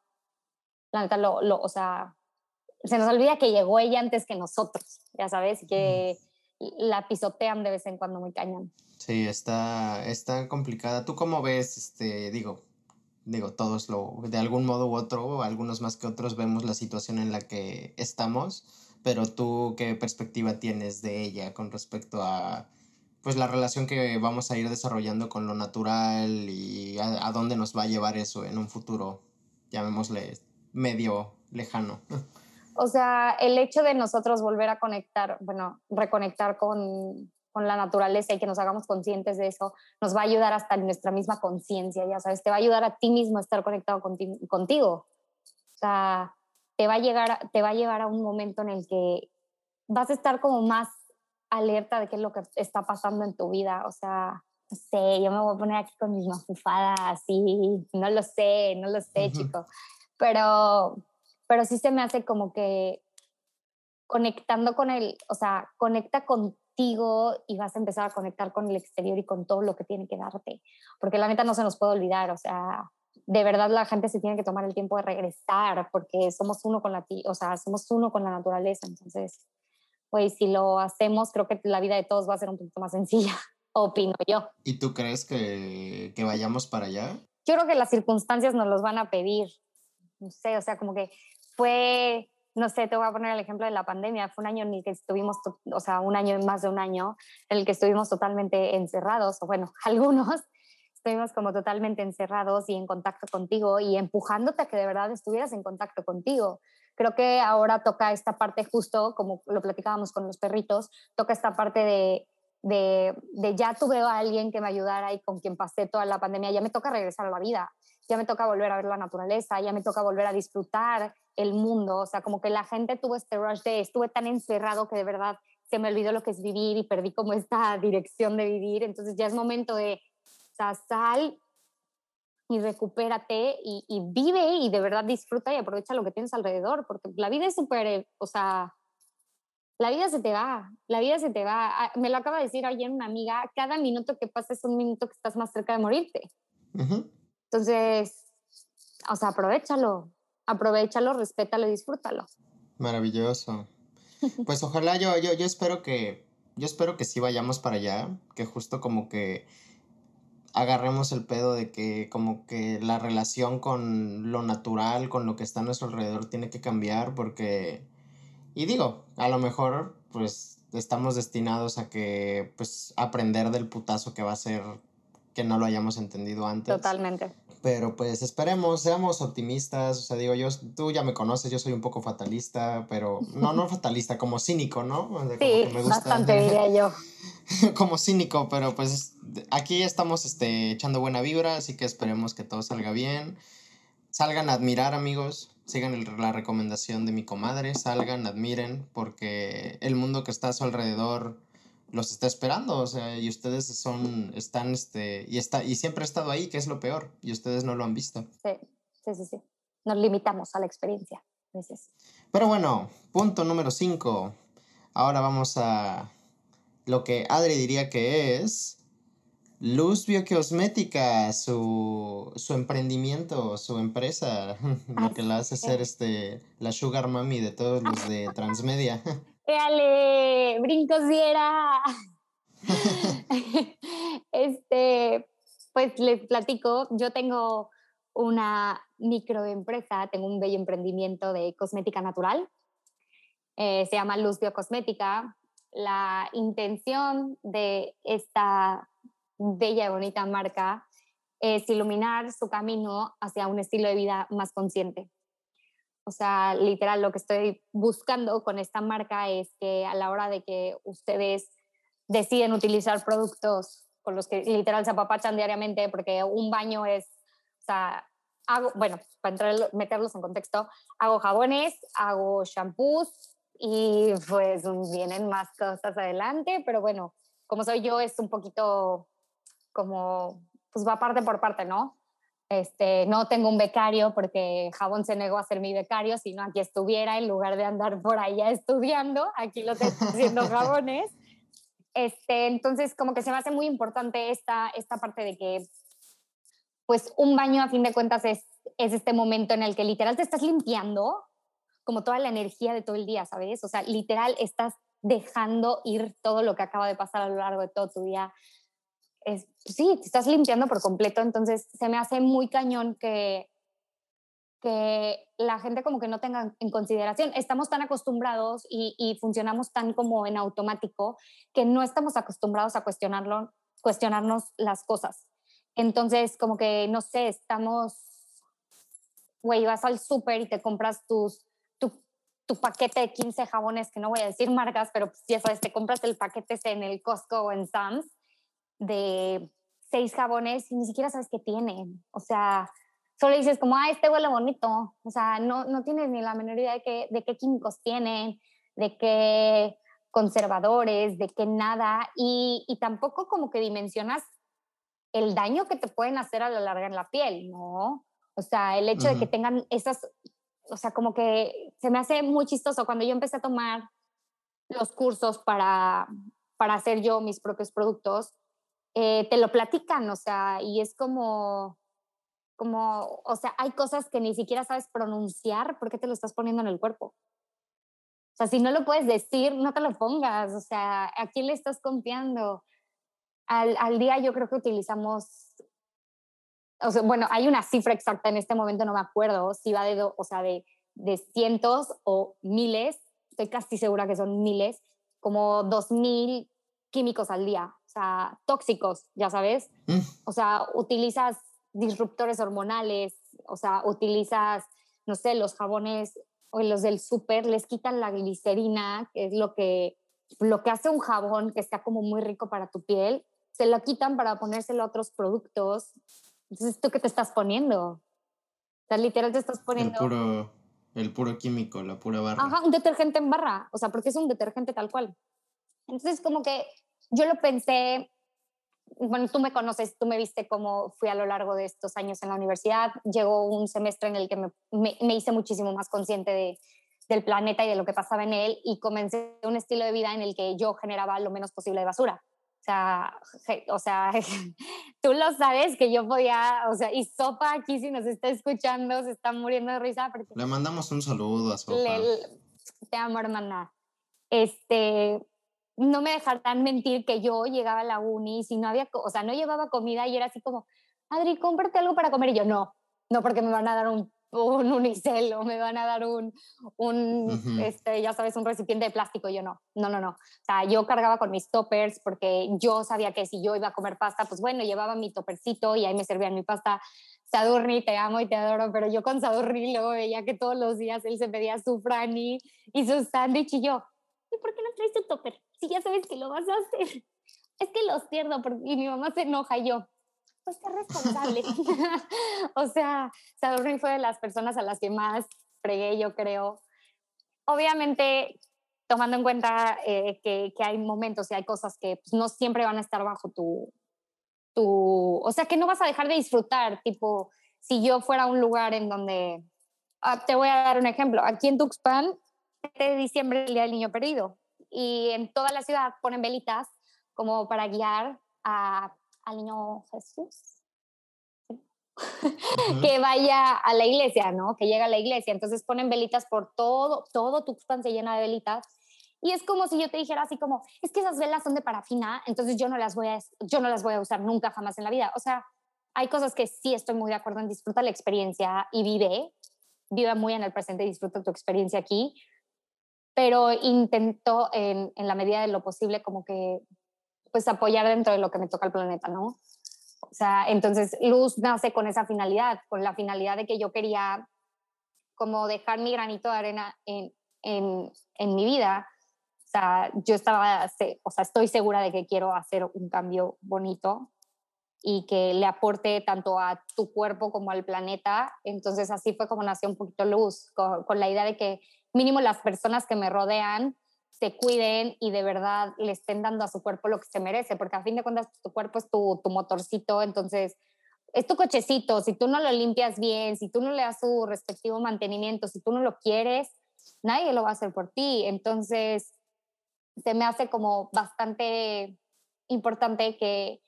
la neta, lo, o sea, se nos olvida que llegó ella antes que nosotros, ya sabes, que, la pisotean de vez en cuando muy cañón. Sí, está, está complicada. ¿Tú cómo ves, este, digo, digo, todos lo, de algún modo u otro, algunos más que otros vemos la situación en la que estamos, pero tú qué perspectiva tienes de ella con respecto a pues la relación que vamos a ir desarrollando con lo natural y a, dónde nos va a llevar eso en un futuro, llamémosle medio lejano. O sea, el hecho de nosotros volver a conectar, bueno, reconectar con, con la naturaleza y que nos hagamos conscientes de eso, nos va a ayudar hasta en nuestra misma conciencia, ya sabes, te va a ayudar a ti mismo a estar conectado contigo. O sea, te va, a llegar, te va a llevar a un momento en el que vas a estar como más alerta de qué es lo que está pasando en tu vida. O sea, no sé, yo me voy a poner aquí con mis mafufadas y no lo sé, no lo sé, chico. Pero, pero sí se me hace como que conectando con el, o sea, conecta contigo y vas a empezar a conectar con el exterior y con todo lo que tiene que darte. Porque la neta no se nos puede olvidar, o sea, de verdad la gente se tiene que tomar el tiempo de regresar porque somos uno con la, o sea, somos uno con la naturaleza. Entonces, pues si lo hacemos, creo que la vida de todos va a ser un poquito más sencilla, opino yo. ¿Y tú crees que, que vayamos para allá? Yo creo que las circunstancias nos los van a pedir. No sé, o sea, como que fue, no sé, te voy a poner el ejemplo de la pandemia. Fue un año en el que estuvimos, o sea, un año, más de un año, en el que estuvimos totalmente encerrados, o bueno, algunos estuvimos como totalmente encerrados y en contacto contigo y empujándote a que de verdad estuvieras en contacto contigo. Creo que ahora toca esta parte justo, como lo platicábamos con los perritos, toca esta parte de, de, de, ya tuve a alguien que me ayudara y con quien pasé toda la pandemia, ya me toca regresar a la vida, ya me toca volver a ver la naturaleza, ya me toca volver a disfrutar el mundo, o sea, como que la gente tuvo este rush de estuve tan encerrado que de verdad se me olvidó lo que es vivir y perdí como esta dirección de vivir, entonces ya es momento de, o sea, sal y recupérate y, vive y de verdad disfruta y aprovecha lo que tienes alrededor, porque la vida es súper, o sea, la vida se te va, la vida se te va. Ah, me lo acaba de decir ayer una amiga, cada minuto que pasa es un minuto que estás más cerca de morirte. Entonces, o sea, aprovechalo, aprovechalo, respétalo y disfrútalo. Maravilloso. Pues ojalá yo, yo, yo espero que, yo espero que sí vayamos para allá, que justo como que agarremos el pedo de que como que la relación con lo natural, con lo que está a nuestro alrededor tiene que cambiar porque, y digo, a lo mejor pues estamos destinados a que pues aprender del putazo que va a ser que no lo hayamos entendido antes. Totalmente. Pero pues esperemos, seamos optimistas. O sea, digo, yo, tú ya me conoces, yo soy un poco fatalista, pero no, no fatalista, como cínico, ¿no? sí, bastante diría yo. como cínico, pero pues aquí estamos este, echando buena vibra, así que esperemos que todo salga bien. Salgan a admirar, amigos. Sigan la recomendación de mi comadre. Salgan, admiren, porque el mundo que está a su alrededor los está esperando, o sea, y ustedes son, están, este, y está, y siempre ha estado ahí, que es lo peor, y ustedes no lo han visto. Sí, sí, sí, sí. Nos limitamos a la experiencia a veces. Pero bueno, punto número 5. Ahora vamos a lo que Adri diría que es Luz Biocosmética, su, su emprendimiento, su empresa, lo que la hace ser este, la sugar mami de todos los de Transmedia. ¡Éale! ¡Brincos diera! este, pues les platico, yo tengo una microempresa, tengo un bello emprendimiento de cosmética natural. Eh, se llama Luz Biocosmética. La intención de esta bella y bonita marca es iluminar su camino hacia un estilo de vida más consciente. O sea, literal, lo que estoy buscando con esta marca es que a la hora de que ustedes deciden utilizar productos con los que literal se apapachan diariamente, porque un baño es, o sea, hago, bueno, para entrar, meterlos en contexto, hago jabones, hago shampoos y pues vienen más cosas adelante, pero bueno, como soy yo es un poquito como, pues va parte por parte, ¿no? Este, no tengo un becario porque Jabón se negó a ser mi becario, sino aquí estuviera en lugar de andar por allá estudiando, aquí lo estoy haciendo Jabones. Este, entonces, como que se me hace muy importante esta, esta parte de que, pues, un baño a fin de cuentas es, es este momento en el que literal te estás limpiando como toda la energía de todo el día, ¿sabes? O sea, literal estás dejando ir todo lo que acaba de pasar a lo largo de todo tu día. Es, pues sí, te estás limpiando por completo, entonces se me hace muy cañón que, que la gente como que no tenga en consideración. Estamos tan acostumbrados y, y, funcionamos tan como en automático que no estamos acostumbrados a cuestionarlo, cuestionarnos las cosas. Entonces, como que, no sé, estamos, güey, vas al súper y te compras tus, tu, tu, paquete de 15 jabones, que no voy a decir marcas, pero pues, ya sabes, te compras el paquete en el Costco o en Sam's de seis jabones y ni siquiera sabes qué tienen. O sea, solo dices como, ah, este huele bonito. O sea, no, no tienes ni la menor idea de qué, de qué químicos tienen, de qué conservadores, de qué nada. Y, y tampoco como que dimensionas el daño que te pueden hacer a la larga en la piel, ¿no? O sea, el hecho de que tengan esas, o sea, como que se me hace muy chistoso cuando yo empecé a tomar los cursos para, para hacer yo mis propios productos, eh, te lo platican, o sea, y es como, como, o sea, hay cosas que ni siquiera sabes pronunciar, ¿por qué te lo estás poniendo en el cuerpo? O sea, si no lo puedes decir, no te lo pongas, o sea, ¿a quién le estás confiando? al, al día yo creo que utilizamos, o sea, bueno, hay una cifra exacta en este momento, no me acuerdo si va de, o sea, de, de cientos o miles, estoy casi segura que son miles, como dos mil químicos al día, sea, tóxicos, ya sabes. Mm. O sea, utilizas disruptores hormonales, o sea, utilizas, no sé, los jabones o los del súper, les quitan la glicerina, que es lo que, lo que hace un jabón que está como muy rico para tu piel, se lo quitan para ponérselo a otros productos. Entonces, ¿tú qué te estás poniendo? O sea, literal te estás poniendo... El puro, el puro químico, la pura barra. Ajá, un detergente en barra, o sea, porque es un detergente tal cual. Entonces, como que yo lo pensé, bueno, tú me conoces, tú me viste cómo fui a lo largo de estos años en la universidad. Llegó un semestre en el que me, me, hice muchísimo más consciente de, del planeta y de lo que pasaba en él y comencé un estilo de vida en el que yo generaba lo menos posible de basura sea, o sea, tú lo sabes que yo podía, o sea, y Sopa aquí si nos está escuchando se está muriendo de risa. Porque le mandamos un saludo a Sopa. te amo, hermana. Este, no me dejarán mentir que yo llegaba a la uni si no había, o sea, no llevaba comida y era así como, Adri, cómprate algo para comer. Y yo, no, no, porque me van a dar un un unicel o me van a dar un, un este, ya sabes, un recipiente de plástico. Yo no, no, no, no. O sea, yo cargaba con mis toppers porque yo sabía que si yo iba a comer pasta, pues bueno, llevaba mi toppercito y ahí me servían mi pasta. Sadurni, te amo y te adoro, pero yo con Sadurni luego veía que todos los días él se pedía su frani y su sándwich y yo, ¿y por qué no traes tu topper? Si ya sabes que lo vas a hacer. Es que los pierdo porque, y mi mamá se enoja y yo, pues qué responsable. o sea, Sadurni fue de las personas a las que más fregué, yo creo. Obviamente, tomando en cuenta eh, que, que, hay momentos y hay cosas que pues, no siempre van a estar bajo tu, tu, o sea, que no vas a dejar de disfrutar, tipo, si yo fuera a un lugar en donde, ah, te voy a dar un ejemplo, aquí en Tuxpan, de diciembre el Día del Niño Perdido, y en toda la ciudad ponen velitas como para guiar a al niño Jesús. que vaya a la iglesia, ¿no? Que llegue a la iglesia. Entonces ponen velitas por todo, todo Tuxpan se llena de velitas. Y es como si yo te dijera así como, es que esas velas son de parafina, entonces yo no las voy a, yo no las voy a usar nunca jamás en la vida. O sea, hay cosas que sí estoy muy de acuerdo en disfruta la experiencia y vive, vive muy en el presente disfruta tu experiencia aquí, pero intento en, en la medida de lo posible como que pues apoyar dentro de lo que me toca el planeta, ¿no? O sea, entonces Luz nace con esa finalidad, con la finalidad de que yo quería como dejar mi granito de arena en, en, en mi vida. O sea, yo estaba, o sea, estoy segura de que quiero hacer un cambio bonito y que le aporte tanto a tu cuerpo como al planeta. Entonces así fue como nació un poquito Luz, con, con la idea de que mínimo las personas que me rodean se cuiden y de verdad le estén dando a su cuerpo lo que se merece, porque a fin de cuentas tu cuerpo es tu, tu motorcito, entonces es tu cochecito, si tú no lo limpias bien, si tú no le das su respectivo mantenimiento, si tú no lo quieres, nadie lo va a hacer por ti. Entonces, se me hace como bastante importante que,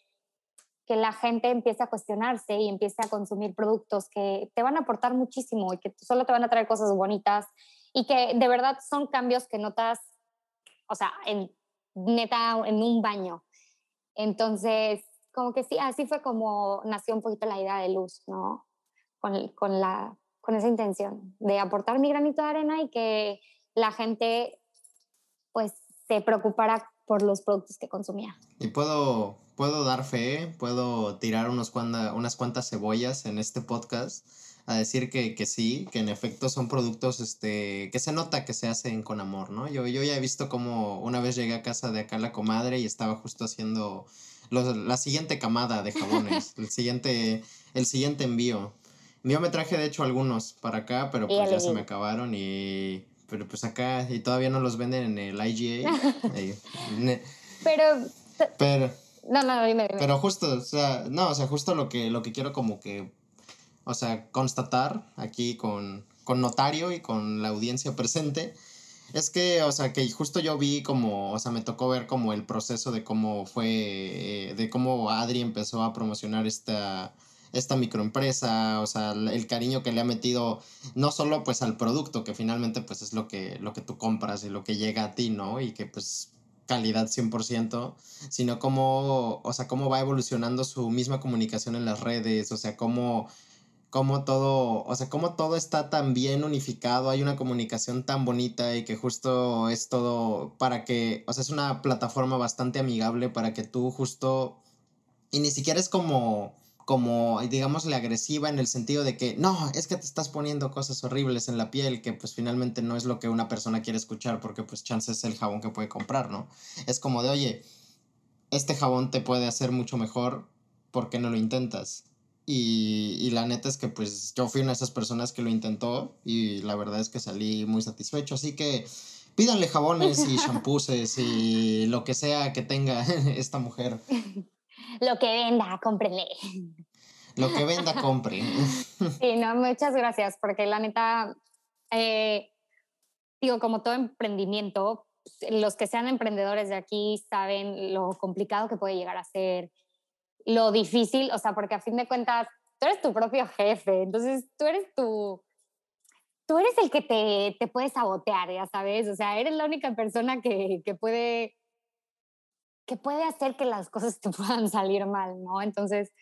que la gente empiece a cuestionarse y empiece a consumir productos que te van a aportar muchísimo y que solo te van a traer cosas bonitas y que de verdad son cambios que notas o sea, en, neta, en un baño. Entonces, como que sí, así fue como nació un poquito la idea de luz, ¿no? Con, con, la, con esa intención de aportar mi granito de arena y que la gente pues se preocupara por los productos que consumía. Y puedo, puedo dar fe, puedo tirar unos unas cuantas cebollas en este podcast a decir que, que, sí, que en efecto son productos este, que se nota que se hacen con amor, ¿no? Yo, yo ya he visto como una vez llegué a casa de acá la comadre y estaba justo haciendo la siguiente camada de jabones, el siguiente, el siguiente envío. Yo me traje de hecho algunos para acá, pero pues ya se me acabaron y... Pero pues acá y todavía no los venden en el IGA. pero... Pero... No, no, dime, dime. Pero justo, o sea, no, o sea, justo lo que, lo que quiero como que, o sea, constatar aquí con, con notario y con la audiencia presente es que, o sea, que justo yo vi como, o sea, me tocó ver como el proceso de cómo fue, eh, de cómo Adri empezó a promocionar esta, esta microempresa, o sea, el cariño que le ha metido no solo pues al producto, que finalmente pues es lo que, lo que tú compras y lo que llega a ti, ¿no? Y que pues calidad 100%, sino cómo, o sea, cómo va evolucionando su misma comunicación en las redes, o sea, cómo cómo todo, o sea, cómo todo está tan bien unificado, hay una comunicación tan bonita y que justo es todo para que, o sea, es una plataforma bastante amigable para que tú justo, y ni siquiera es como, como, digámosle, agresiva en el sentido de que, no, es que te estás poniendo cosas horribles en la piel, que pues finalmente no es lo que una persona quiere escuchar porque pues chance es el jabón que puede comprar, ¿no? Es como de, oye, este jabón te puede hacer mucho mejor, ¿por qué no lo intentas? Y, la neta es que pues yo fui una de esas personas que lo intentó y la verdad es que salí muy satisfecho. Así que pídanle jabones y shampooses y lo que sea que tenga esta mujer. Lo que venda, cómprenle. Lo que venda, compre. Sí, no, muchas gracias, porque la neta, eh, digo, como todo emprendimiento, los que sean emprendedores de aquí saben lo complicado que puede llegar a ser lo difícil, o sea, porque a fin de cuentas, tú eres tu propio jefe, entonces tú eres tu, tú eres el que te, te puede sabotear, ya sabes, o sea, eres la única persona que, que puede que puede hacer que las cosas te puedan salir mal, ¿no? Entonces,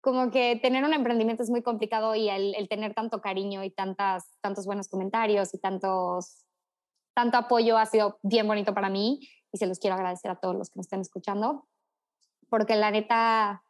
como que tener un emprendimiento es muy complicado y el, el, tener tanto cariño y tantas, tantos buenos comentarios y tantos, tanto apoyo ha sido bien bonito para mí y se los quiero agradecer a todos los que me estén escuchando porque la neta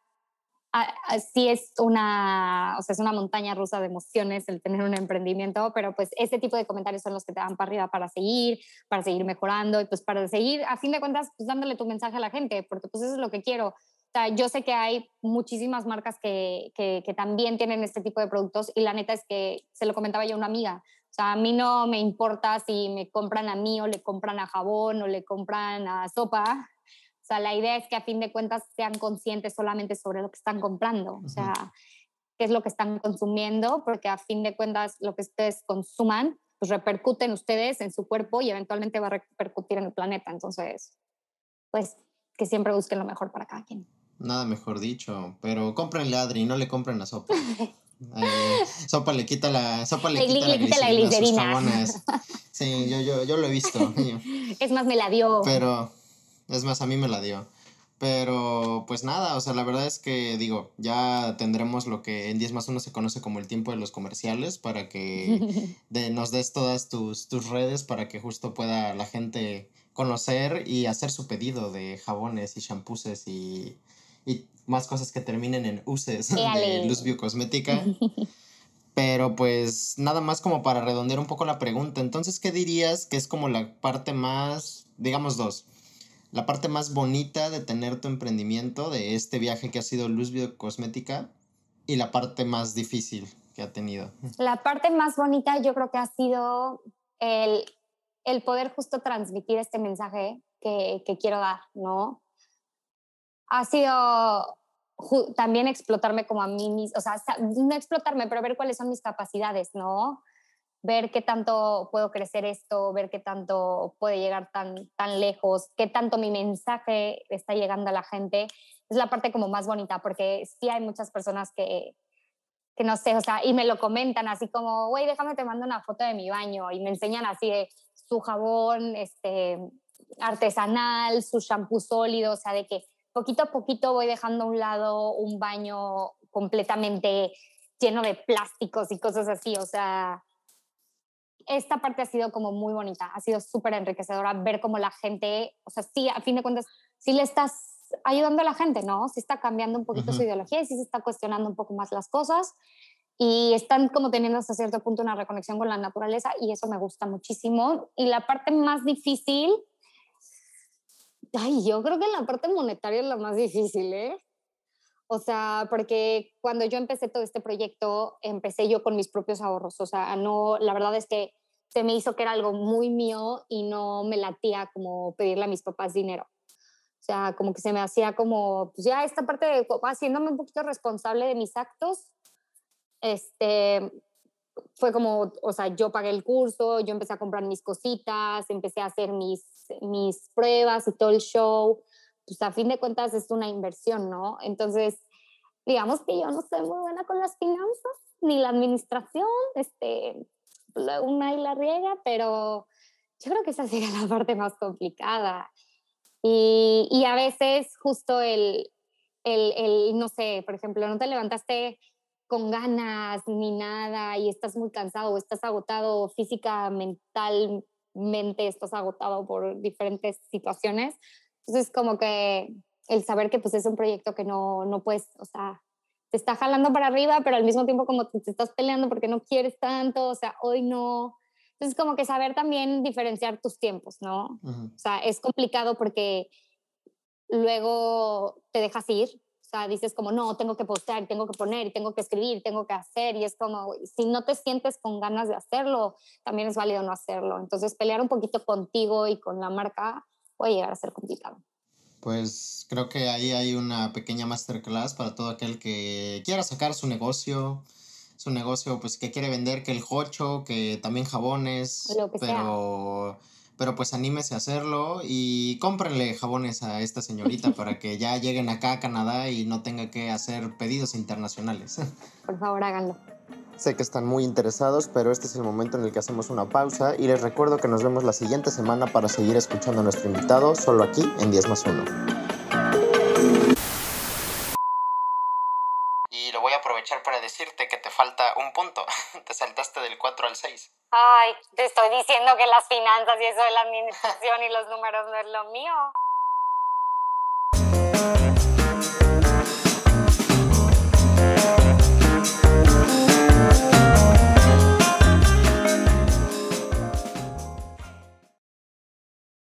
sí es una, o sea, es una montaña rusa de emociones el tener un emprendimiento, pero pues ese tipo de comentarios son los que te dan para arriba para seguir, para seguir mejorando y pues para seguir, a fin de cuentas, pues dándole tu mensaje a la gente, porque pues eso es lo que quiero. O sea, yo sé que hay muchísimas marcas que, que, que también tienen este tipo de productos y la neta es que se lo comentaba yo a una amiga. O sea, a mí no me importa si me compran a mí o le compran a jabón o le compran a sopa sea, la idea es que a fin de cuentas sean conscientes solamente sobre lo que están comprando, o sea, qué es lo que están consumiendo, porque a fin de cuentas lo que ustedes consuman, pues repercute en ustedes, en su cuerpo y eventualmente va a repercutir en el planeta. Entonces, pues que siempre busquen lo mejor para cada quien. Nada mejor dicho, pero cómprenle a Adri, no le compren a Sopa. Eh, sopa le quita la sopa le, quita, la glicerina, Sí, yo, yo, yo lo he visto. es más, me la dio. Pero es más, a mí me la dio. Pero pues nada, o sea, la verdad es que digo, ya tendremos lo que en 10 más 1 se conoce como el tiempo de los comerciales para que nos des todas tus, tus redes para que justo pueda la gente conocer y hacer su pedido de jabones y shampooses y, y más cosas que terminen en uses de Luz Biocosmética. Pero pues nada más como para redondear un poco la pregunta. Entonces, ¿qué dirías que es como la parte más, digamos dos? La parte más bonita de tener tu emprendimiento, de este viaje que ha sido Luz Biocosmética, y la parte más difícil que ha tenido? La parte más bonita yo creo que ha sido el, el poder justo transmitir este mensaje que, que quiero dar, ¿no? Ha sido también explotarme como a mí misma, o sea, no explotarme, pero ver cuáles son mis capacidades, ¿no? Ver qué tanto puedo crecer esto, ver qué tanto puede llegar tan, tan lejos, qué tanto mi mensaje está llegando a la gente, es la parte como más bonita, porque sí hay muchas personas que, que no sé, o sea, y me lo comentan así como, güey, déjame te mando una foto de mi baño, y me enseñan así de su jabón, este, artesanal, su shampoo sólido, o sea, de que poquito a poquito voy dejando a un lado un baño completamente lleno de plásticos y cosas así, o sea, esta parte ha sido como muy bonita, ha sido súper enriquecedora ver cómo la gente, o sea, sí, a fin de cuentas, sí le estás ayudando a la gente, ¿no? Sí está cambiando un poquito su ideología y sí se está cuestionando un poco más las cosas y están como teniendo hasta cierto punto una reconexión con la naturaleza y eso me gusta muchísimo. Y la parte más difícil, ay, yo creo que la parte monetaria es la más difícil, ¿eh? O sea, porque cuando yo empecé todo este proyecto, empecé yo con mis propios ahorros. O sea, no, la verdad es que se me hizo que era algo muy mío y no me latía como pedirle a mis papás dinero. O sea, como que se me hacía como, pues ya esta parte de haciéndome un poquito responsable de mis actos, este, fue como, o sea, yo pagué el curso, yo empecé a comprar mis cositas, empecé a hacer mis, mis pruebas y todo el show pues a fin de cuentas es una inversión, ¿no? Entonces, digamos que yo no soy muy buena con las finanzas, ni la administración, este, una y la riega, pero yo creo que esa sería la parte más complicada. Y, y a veces justo el, el, el, no sé, por ejemplo, no te levantaste con ganas ni nada y estás muy cansado o estás agotado física, mentalmente, estás agotado por diferentes situaciones, entonces, como que el saber que pues es un proyecto que no, no puedes, o sea, te está jalando para arriba, pero al mismo tiempo como te, estás peleando porque no quieres tanto, o sea, hoy no. Entonces, como que saber también diferenciar tus tiempos, ¿no? O sea, es complicado porque luego te dejas ir, o sea, dices como, no, tengo que postear, tengo que poner, tengo que escribir, tengo que hacer, y es como, si no te sientes con ganas de hacerlo, también es válido no hacerlo. Entonces, pelear un poquito contigo y con la marca puede llegar a ser complicado. Pues creo que ahí hay una pequeña masterclass para todo aquel que quiera sacar su negocio, su negocio pues que quiere vender que el jocho, que también jabones, pero pero pues anímese a hacerlo y cómprenle jabones a esta señorita para que ya lleguen acá a Canadá y no tenga que hacer pedidos internacionales. Por favor, háganlo. Sé que están muy interesados, pero este es el momento en el que hacemos una pausa y les recuerdo que nos vemos la siguiente semana para seguir escuchando a nuestro invitado solo aquí en 10 más 1. Y lo voy a aprovechar para decirte que te falta un punto. te saltaste del 4 al 6. Ay, te estoy diciendo que las finanzas y eso de la administración y los números no es lo mío.